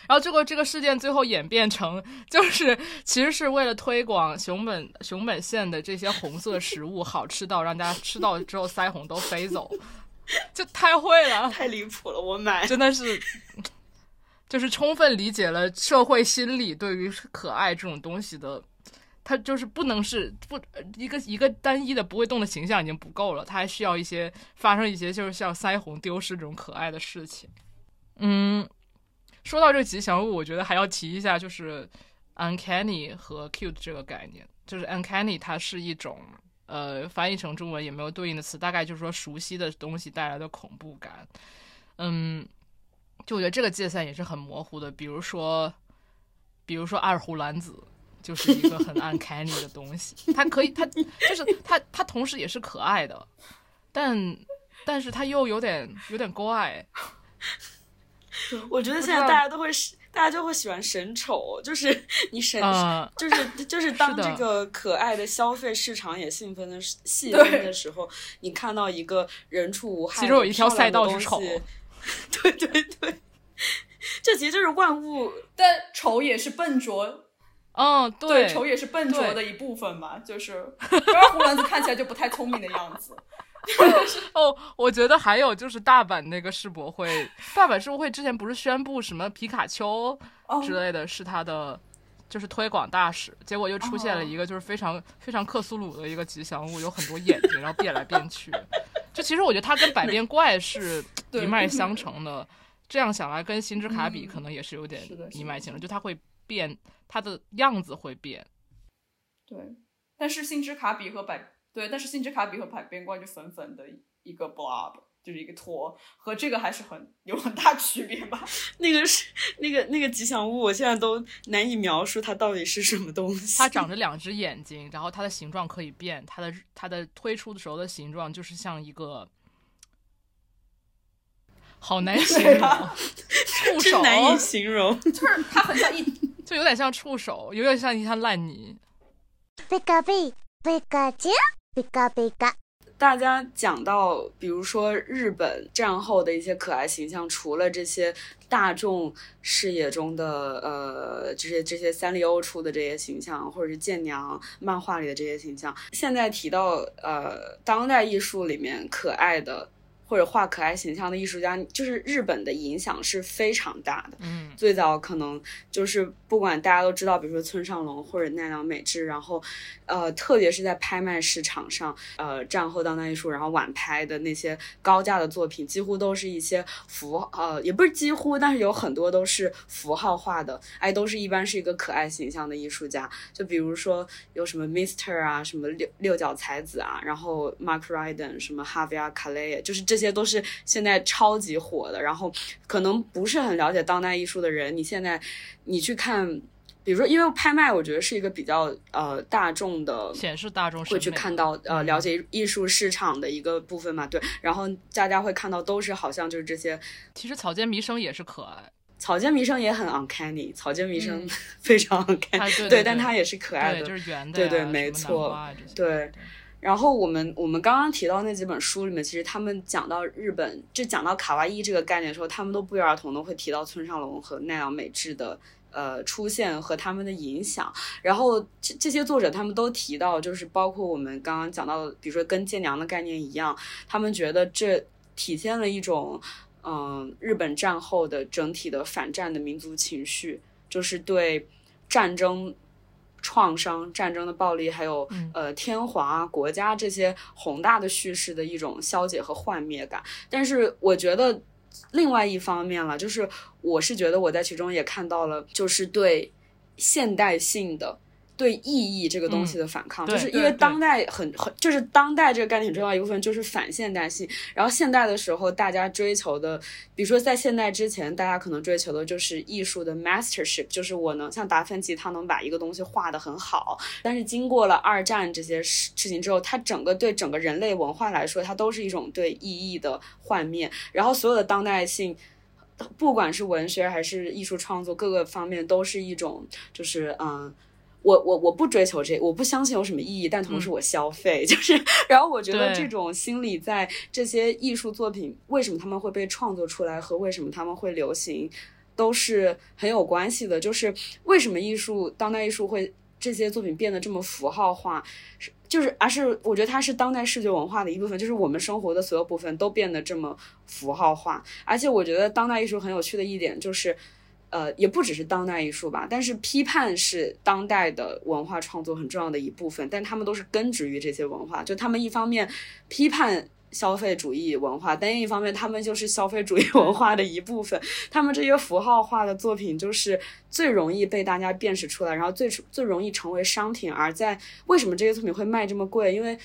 然后这个这个事件最后演变成，就是其实是为了推广熊本熊本县的这些红色食物好吃到让大家吃到之后腮红都飞走，就太会了，[LAUGHS] 太离谱了，我买。真的是，就是充分理解了社会心理对于可爱这种东西的，它就是不能是不一个一个单一的不会动的形象已经不够了，它还需要一些发生一些就是像腮红丢失这种可爱的事情。嗯，说到这吉祥物，我觉得还要提一下，就是 uncanny 和 cute 这个概念，就是 uncanny 它是一种。呃，翻译成中文也没有对应的词，大概就是说熟悉的东西带来的恐怖感。嗯，就我觉得这个界限也是很模糊的。比如说，比如说二胡兰子，就是一个很 uncanny 的东西。它可以，它 [LAUGHS] 就是它，它同时也是可爱的，但但是它又有点有点怪。我觉得现在大家都会喜，大家就会喜欢神丑，就是你神，嗯就是就是当这个可爱的消费市场也兴奋的时细分的时候，你看到一个人畜无害其中有一条赛道是丑，[LAUGHS] 对对对，这其实就是万物但丑也是笨拙，嗯，对，对，丑也是笨拙的一部分嘛，就是不然胡兰子看起来就不太聪明的样子。[LAUGHS] 哦，我觉得还有就是大阪那个世博会，[LAUGHS] 大阪世博会之前不是宣布什么皮卡丘哦之类的是他的就是推广大使，结果又出现了一个就是非常非常克苏鲁的一个吉祥物，有很多眼睛，然后变来变去。就其实我觉得它跟百变怪是 [LAUGHS] 一脉相承的，这样想来跟星之卡比嗯。可能也是有点一脉相承，就它会变，它的样子会变。对，但是星之卡比和百对，但是星之卡比和百变怪就粉粉的一个 blob，就是一个坨，和这个还是很有很大区别吧。[LAUGHS] 那个是那个那个吉祥物，我现在都难以描述它到底是什么东西。它长着两只眼睛，然后它的形状可以变，它的它的推出的时候的形状就是像一个，好难形容，触手真难以形容。就是它很像一就有点像触手，有点像一滩烂泥。ピカピ、ピカチュウ、ピカピカ。大家讲到，比如说日本战后的一些可爱形象，除了这些大众视野中的呃这些这些三丽鸥出的这些形象，或者是剑娘漫画里的这些形象，现在提到呃当代艺术里面可爱的 或者画可爱形象的艺术家，就是日本的影响是非常大的。嗯，最早可能就是不管大家都知道，比如说村上隆或者奈良美智，然后呃，特别是在拍卖市场上，呃，战后当代艺术，然后晚拍的那些高价的作品，几乎都是一些符呃，也不是几乎，但是有很多都是符号化的，哎，都是一般是一个可爱形象的艺术家，就比如说有什么 Mister 啊，什么六六角才子啊，然后 Mark Ryden，什么 Javier c a l e 就是这些都是现在超级火的，然后可能不是很了解当代艺术的人，你现在你去看。比比如说，因为拍卖，我觉得是一个比较呃大众的显示大众会去看到呃嗯了解艺术市场的一个部分嘛，对。然后大家会看到都是好像就是这些其实草间弥生也是可爱，草间弥生也很 uncanny，草间弥生嗯 [LAUGHS] 非常 uncanny，、啊对对但他也是可爱，的，就是圆的对对没错对。然后我们我们刚刚提到那几本书里面，其实他们讲到日本，就讲到卡哇伊这个概念的时候，他们都不约而同的会提到村上隆和奈良美智的呃出现和他们的影响。然后这这些作者他们都提到，就是包括我们刚刚讲到的，比如说跟建娘的概念一样，他们觉得这体现了一种嗯、日本战后的整体的反战的民族情绪，就是对战争创伤、战争的暴力，还有、呃天皇啊、国家这些宏大的叙事的一种消解和幻灭感。但是我觉得另外一方面了，就是我是觉得我在其中也看到了，就是对现代性的。对意义这个东西的反抗，对就是因为当代很很，就是当代这个概念很重要一部分就是反现代性。然后现代的时候，大家追求的，比如说在现代之前，大家可能追求的就是艺术的 mastership，就是我能像达芬奇，他能把一个东西画得很好。但是经过了二战这些事事情之后，它整个对整个人类文化来说，它都是一种对意义的幻灭。然后所有的当代性。不管是文学还是艺术创作，各个方面都是一种，就是嗯，我我我不追求这，我不相信有什么意义，但同时我消费，[LAUGHS] 就是，然后我觉得这种心理在这些艺术作品为什么他们会被创作出来和为什么他们会流行，都是很有关系的。就是为什么艺术当代艺术会这些作品变得这么符号化，是就是而是我觉得它是当代视觉文化的一部分，就是我们生活的所有部分都变得这么符号化。而且我觉得当代艺术很有趣的一点就是。呃，也不只是当代艺术吧，但是批判是当代的文化创作很重要的一部分，但他们都是根植于这些文化。就他们一方面批判消费主义文化，但另一方面他们就是消费主义文化的一部分。他们这些符号化的作品就是最容易被大家辨识出来，然后最最容易成为商品。而在为什么这些作品会卖这么贵？因为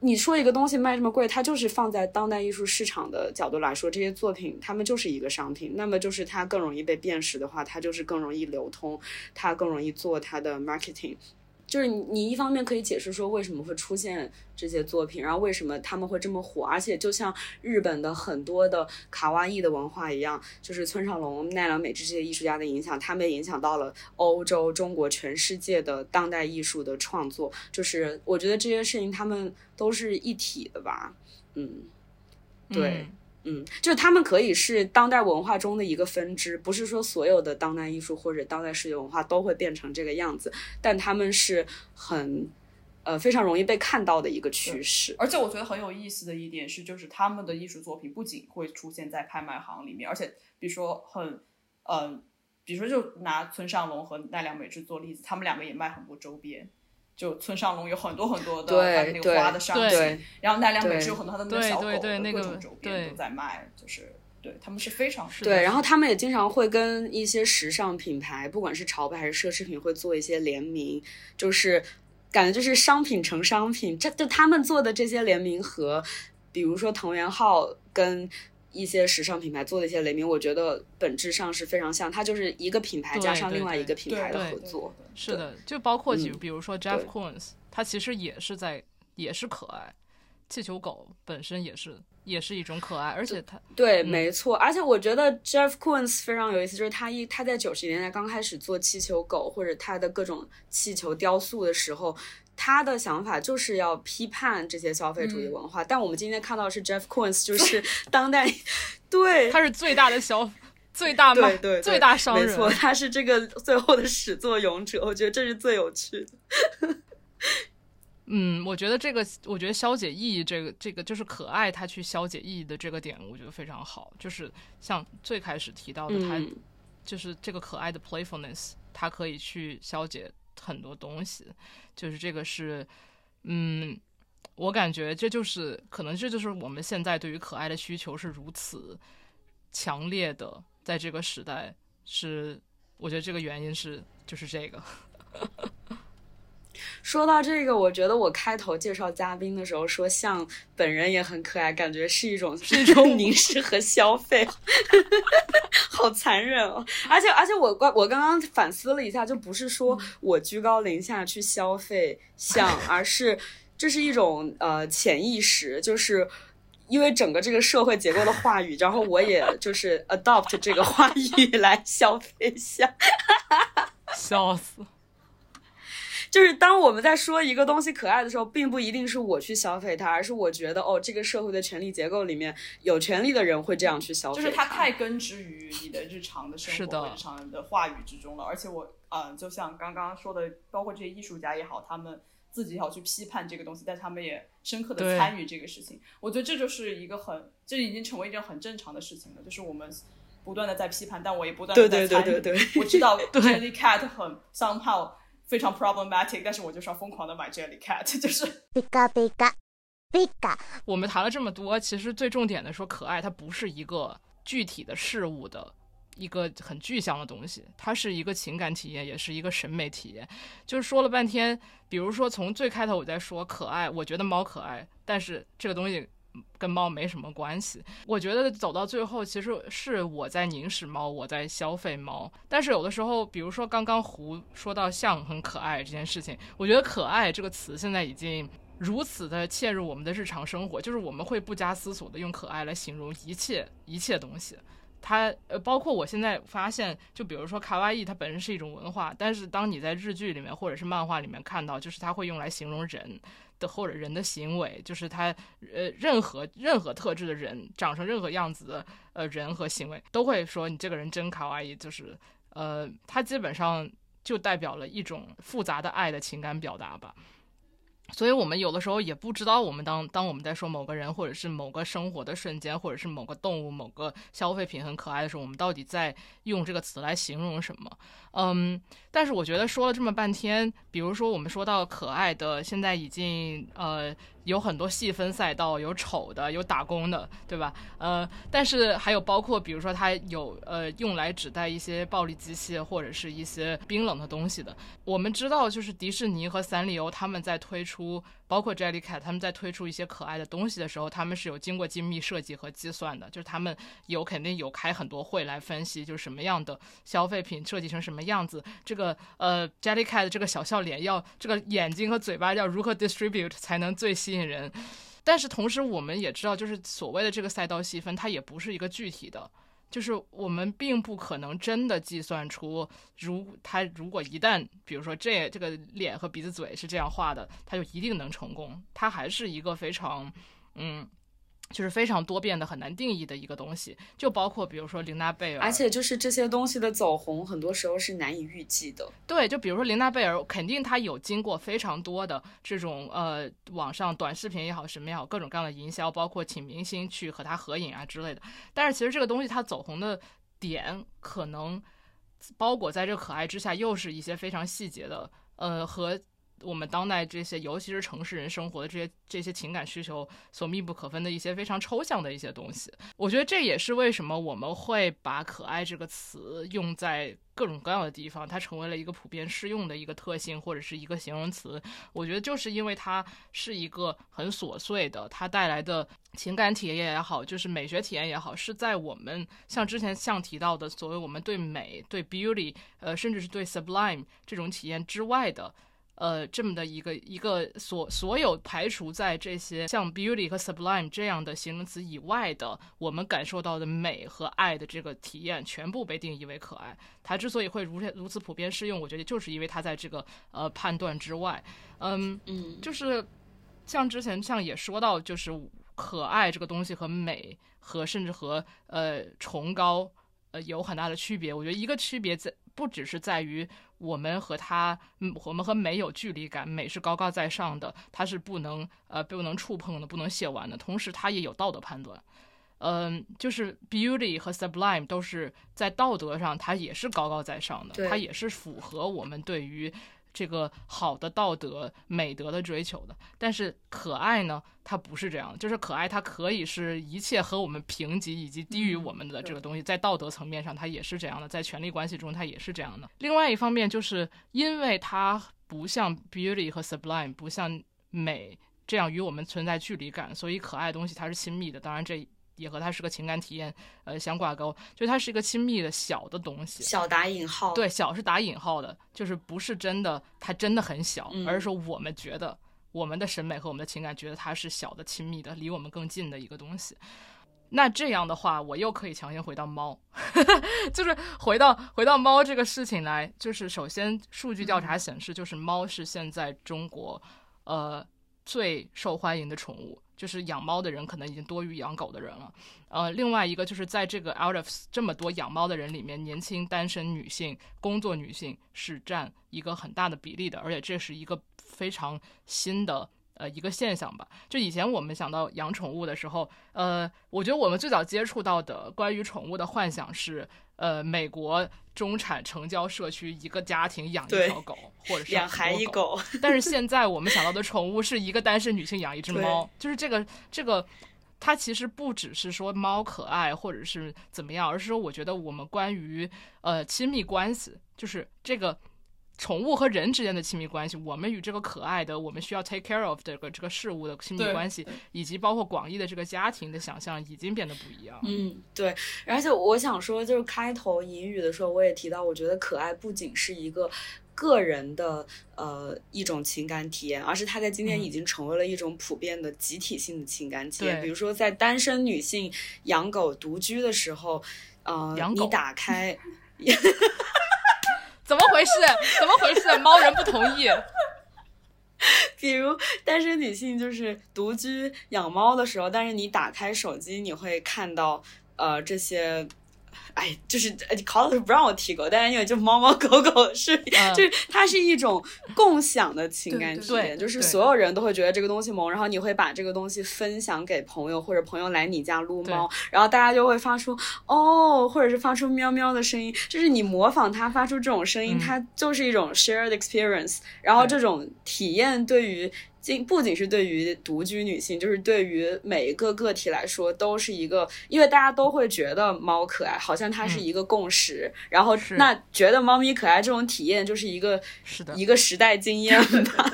你说一个东西卖这么贵，它就是放在当代艺术市场的角度来说，这些作品它们就是一个商品。那么就是它更容易被辨识的话，它就是更容易流通，它更容易做它的 marketing。就是你一方面可以解释说为什么会出现这些作品，然后为什么他们会这么火，而且就像日本的很多的卡哇伊的文化一样，就是村上隆、奈良美智这些艺术家的影响，他们影响到了欧洲、中国、全世界的当代艺术的创作。就是我觉得这些事情他们都是一体的吧，嗯，对。嗯，就是他们可以是当代文化中的一个分支，不是说所有的当代艺术或者当代视觉文化都会变成这个样子，但他们是很呃非常容易被看到的一个趋势。而且我觉得很有意思的一点是，就是他们的艺术作品不仅会出现在拍卖行里面，而且比如说很，呃，比如说就拿村上隆和奈良美智做例子，他们两个也卖很多周边。就村上隆有很多很多的那个花的商品对，然后奈良美对智有很多他的那个小狗的各种周边都在卖，就是对他们是非常是对，然后他们也经常会跟一些时尚品牌，不管是潮牌还是奢侈品，会做一些联名，就是感觉就是商品成商品。这就他们做的这些联名和，比如说藤原浩跟一些时尚品牌做的一些联名，我觉得本质上是非常像，它就是一个品牌加上另外一个品牌的合作。是的，就包括比嗯比如说 Jeff 对 Koons，他其实也是在也是可爱，气球狗本身也是也是一种可爱，而且它对，嗯没错，而且我觉得 Jeff Koons 非常有意思，就是他一他在九十年代刚开始做气球狗或者他的各种气球雕塑的时候，他的想法就是要批判这些消费主义文化。但我们今天看到的是 Jeff Koons，就 [LAUGHS] 是当代，对，他是最大的消最大卖对对对最大商人，没错，他是这个最后的始作俑者，我觉得这是最有趣的。[LAUGHS] 嗯，我觉得这个，我觉得消解意义这个这个就是可爱，他去消解意义的这个点，我觉得非常好。就是像最开始提到的，他嗯就是这个可爱的 playfulness，他可以去消解很多东西。就是这个是，嗯，我感觉这就是可能这就是我们现在对于可爱的需求是如此强烈的，在这个时代是，我觉得这个原因是就是这个。说到这个，我觉得我开头介绍嘉宾的时候说像本人也很可爱，感觉是一种是一种 [LAUGHS] 凝视和消费，[LAUGHS] 好残忍哦！而且而且我刚我刚刚反思了一下，就不是说我居高临下去消费像，而是这是一种呃潜意识，就是因为整个这个社会结构的话语，然后我也就是 adopt 这个话语来消费像。[LAUGHS] 笑死！就是当我们在说一个东西可爱的时候，并不一定是我去消费它，而是我觉得哦，这个社会的权力结构里面有权利的人会这样去消费。就是它太根植于你的日常的生活、日常的话语之中了。而且我，嗯，就像刚刚说的，包括这些艺术家也好，他们自己也好去批判这个东西，但他们也深刻的参与这个事情。我觉得这就是一个很，这已经成为一件很正常的事情了，就是我们。不断的在批判，但我也不断的在对对参与。对对对我知道 [LAUGHS] Jellycat 很 somehow 非常 problematic，但是我就是要疯狂的买 Jellycat，[LAUGHS] 就是ピカピカピカ我们谈了这么多，其实最重点的说，可爱它不是一个具体的事物的一个很具象的东西，它是一个情感体验，也是一个审美体验。就是说了半天，比如说从最开头我在说可爱，我觉得猫可爱，但是这个东西。 跟猫没什么关系，我觉得走到最后，其实是我在凝视猫，我在消费猫。但是有的时候，比如说刚刚胡说到像很可爱这件事情，我觉得“可爱”这个词现在已经如此的切入我们的日常生活，就是我们会不加思索的用可爱来形容一切一切东西。它呃，包括我现在发现，就比如说卡哇伊，它本身是一种文化，但是当你在日剧里面或者是漫画里面看到，就是它会用来形容人或者人的行为，就是他呃任何任何特质的人，长成任何样子的呃人和行为，都会说你这个人真卡哇伊，就是呃，他基本上就代表了一种复杂的爱的情感表达吧。所以我们有的时候也不知道，我们当当我们在说某个人，或者是某个生活的瞬间，或者是某个动物、某个消费品很可爱的时候，我们到底在用这个词来形容什么？嗯，但是我觉得说了这么半天，比如说我们说到可爱的，现在已经呃有很多细分赛道，有丑的，有打工的，对吧？呃，但是还有包括比如说它有呃用来指代一些暴力机器或者是一些冰冷的东西的。我们知道，就是迪士尼和三丽鸥他们在推出，包括 Jellycat 他们在推出一些可爱的东西的时候，他们是有经过精密设计和计算的，就是他们有肯定有开很多会来分析，就是什么样的消费品设计成什么样子，这个呃 Jellycat 这个小笑脸要这个眼睛和嘴巴要如何 distribute 才能最吸引人。但是同时，我们也知道，就是所谓的这个赛道细分，它也不是一个具体的。就是我们并不可能真的计算出，如他如果一旦，比如说这这个脸和鼻子嘴是这样画的，他就一定能成功。他还是一个非常，嗯，就是非常多变的、很难定义的一个东西。就包括比如说琳娜贝尔，而且就是这些东西的走红，很多时候是难以预计的。对，就比如说琳娜贝尔，肯定她有经过非常多的这种呃网上短视频也好，什么也好，各种各样的营销，包括请明星去和她合影啊之类的。但是其实这个东西它走红的点，可能包裹在这可爱之下，又是一些非常细节的，呃和。我们当代这些，尤其是城市人生活的这些这些情感需求所密不可分的一些非常抽象的一些东西，我觉得这也是为什么我们会把“可爱”这个词用在各种各样的地方，它成为了一个普遍适用的一个特性或者是一个形容词。我觉得就是因为它是一个很琐碎的，它带来的情感体验也好，就是美学体验也好，是在我们像之前像提到的所谓我们对美、对 beauty，呃，甚至是对 sublime 这种体验之外的。呃，这么的一个一个所所有排除在这些像 beauty 和 sublime 这样的形容词以外的，我们感受到的美和爱的这个体验，全部被定义为可爱。它之所以会如如此普遍适用，我觉得就是因为它在这个呃判断之外。嗯嗯，就是像之前像也说到，就是可爱这个东西和美和甚至和呃崇高呃有很大的区别。我觉得一个区别在不只是在于。我们和它，嗯，我们和美有距离感，美是高高在上的，它是不能呃不能触碰的，不能亵玩的。同时，它也有道德判断，嗯，就是 beauty 和 sublime 都是在道德上，它也是高高在上的，它也是符合我们对于这个好的道德美德的追求的。但是可爱呢，它不是这样，就是可爱，它可以是一切和我们平级以及低于我们的这个东西，在道德层面上，它也是这样的，在权力关系中，它也是这样的。另外一方面，就是因为它不像 beauty 和 sublime，不像美这样与我们存在距离感，所以可爱的东西它是亲密的。当然，这也和它是个情感体验呃相挂钩，就它是一个亲密的小的东西。小打引号，对，小是打引号的，就是不是真的它真的很小，嗯而是说我们觉得我们的审美和我们的情感觉得它是小的、亲密的、离我们更近的一个东西。那这样的话，我又可以强行回到猫，[LAUGHS] 就是回到回到猫这个事情来。就是首先，数据调查显示，就是猫是现在中国呃最受欢迎的宠物，就是养猫的人可能已经多于养狗的人了。呃，另外一个就是在这个 out of 这么多养猫的人里面，年轻单身女性、工作女性是占一个很大的比例的，而且这是一个非常新的。呃，一个现象吧。就以前我们想到养宠物的时候，呃，我觉得我们最早接触到的关于宠物的幻想是，呃，美国中产城郊社区一个家庭养一条狗，或者是两很多狗。孩一狗，但是现在我们想到的宠物是一个单身女性养一只猫，就是这个这个，它其实不只是说猫可爱或者是怎么样，而是说我觉得我们关于呃亲密关系，就是这个。宠物和人之间的亲密关系，我们与这个可爱的、我们需要 take care of 这个这个事物的亲密关系，以及包括广义的这个家庭的想象，已经变得不一样。嗯，对。而且我想说，就是开头引语的时候，我也提到，我觉得可爱不仅是一个个人的呃一种情感体验，而是它在今天嗯已经成为了一种普遍的集体性的情感体验。对比如说，在单身女性养狗独居的时候，呃养，狗你打开。[LAUGHS] 怎么回事？怎么回事？猫人不同意。[LAUGHS] 比如单身女性就是独居养猫的时候，但是你打开手机，你会看到呃这些。哎，就是呃考老师不让我提狗，但是因为就猫猫狗狗是，嗯。就是它是一种共享的情感体验，就是所有人都会觉得这个东西萌，然后你会把这个东西分享给朋友，或者朋友来你家撸猫，然后大家就会发出哦，或者是发出喵喵的声音，就是你模仿它发出这种声音，嗯。它就是一种 shared experience，然后这种体验对于。仅不仅是对于独居女性，就是对于每一个个体来说，都是一个，因为大家都会觉得猫可爱，好像它是一个共识。然后嗯是那觉得猫咪可爱这种体验，就是一个是的一个时代经验 [LAUGHS] 吧，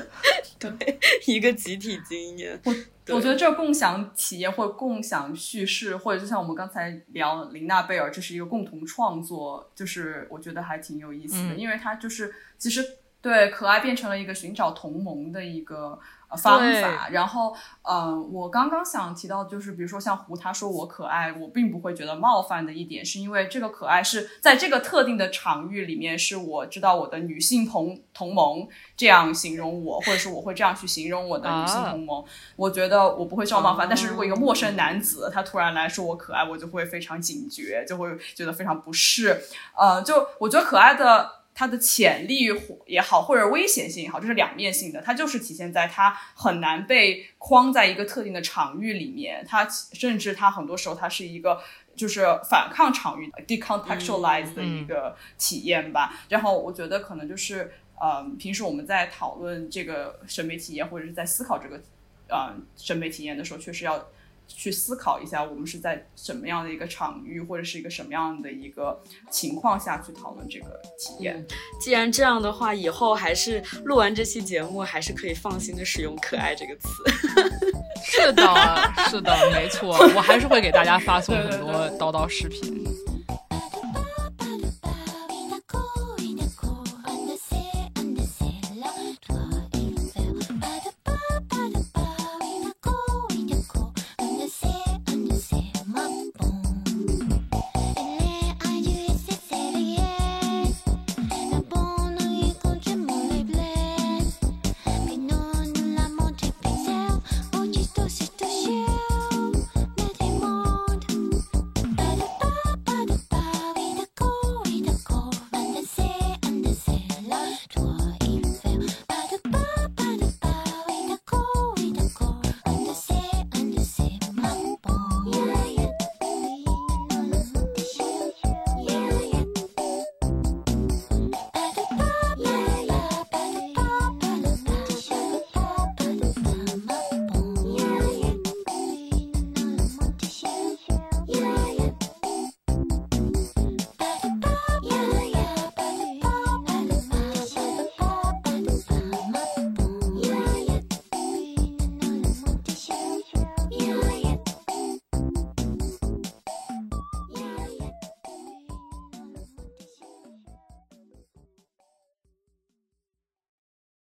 对，一个集体经验。我我觉得这共享体验或共享叙事，或者就像我们刚才聊林娜贝尔，这是一个共同创作，就是我觉得还挺有意思的，嗯因为它就是其实对可爱变成了一个寻找同盟的一个。呃方法，然后，呃，我刚刚想提到，就是比如说像胡他说我可爱，我并不会觉得冒犯的一点，是因为这个可爱是在这个特定的场域里面，是我知道我的女性同同盟这样形容我，或者是我会这样去形容我的女性同盟，我觉得我不会受到冒犯。但是如果一个陌生男子他突然来说我可爱，我就会非常警觉，就会觉得非常不适。呃，就我觉得可爱的。它的潜力也好，或者危险性也好，这是两面性的。它就是体现在它很难被框在一个特定的场域里面，它甚至它很多时候它是一个就是反抗场域 decontextualize 的一个体验吧。然后我觉得可能就是呃，平时我们在讨论这个审美体验或者是在思考这个呃审美体验的时候，确实要。去思考一下，我们是在什么样的一个场域，或者是一个什么样的一个情况下去讨论这个体验。既然这样的话，以后还是录完这期节目，还是可以放心的使用“可爱”这个词。是的，是的，没错，我还是会给大家发送很多叨叨视频。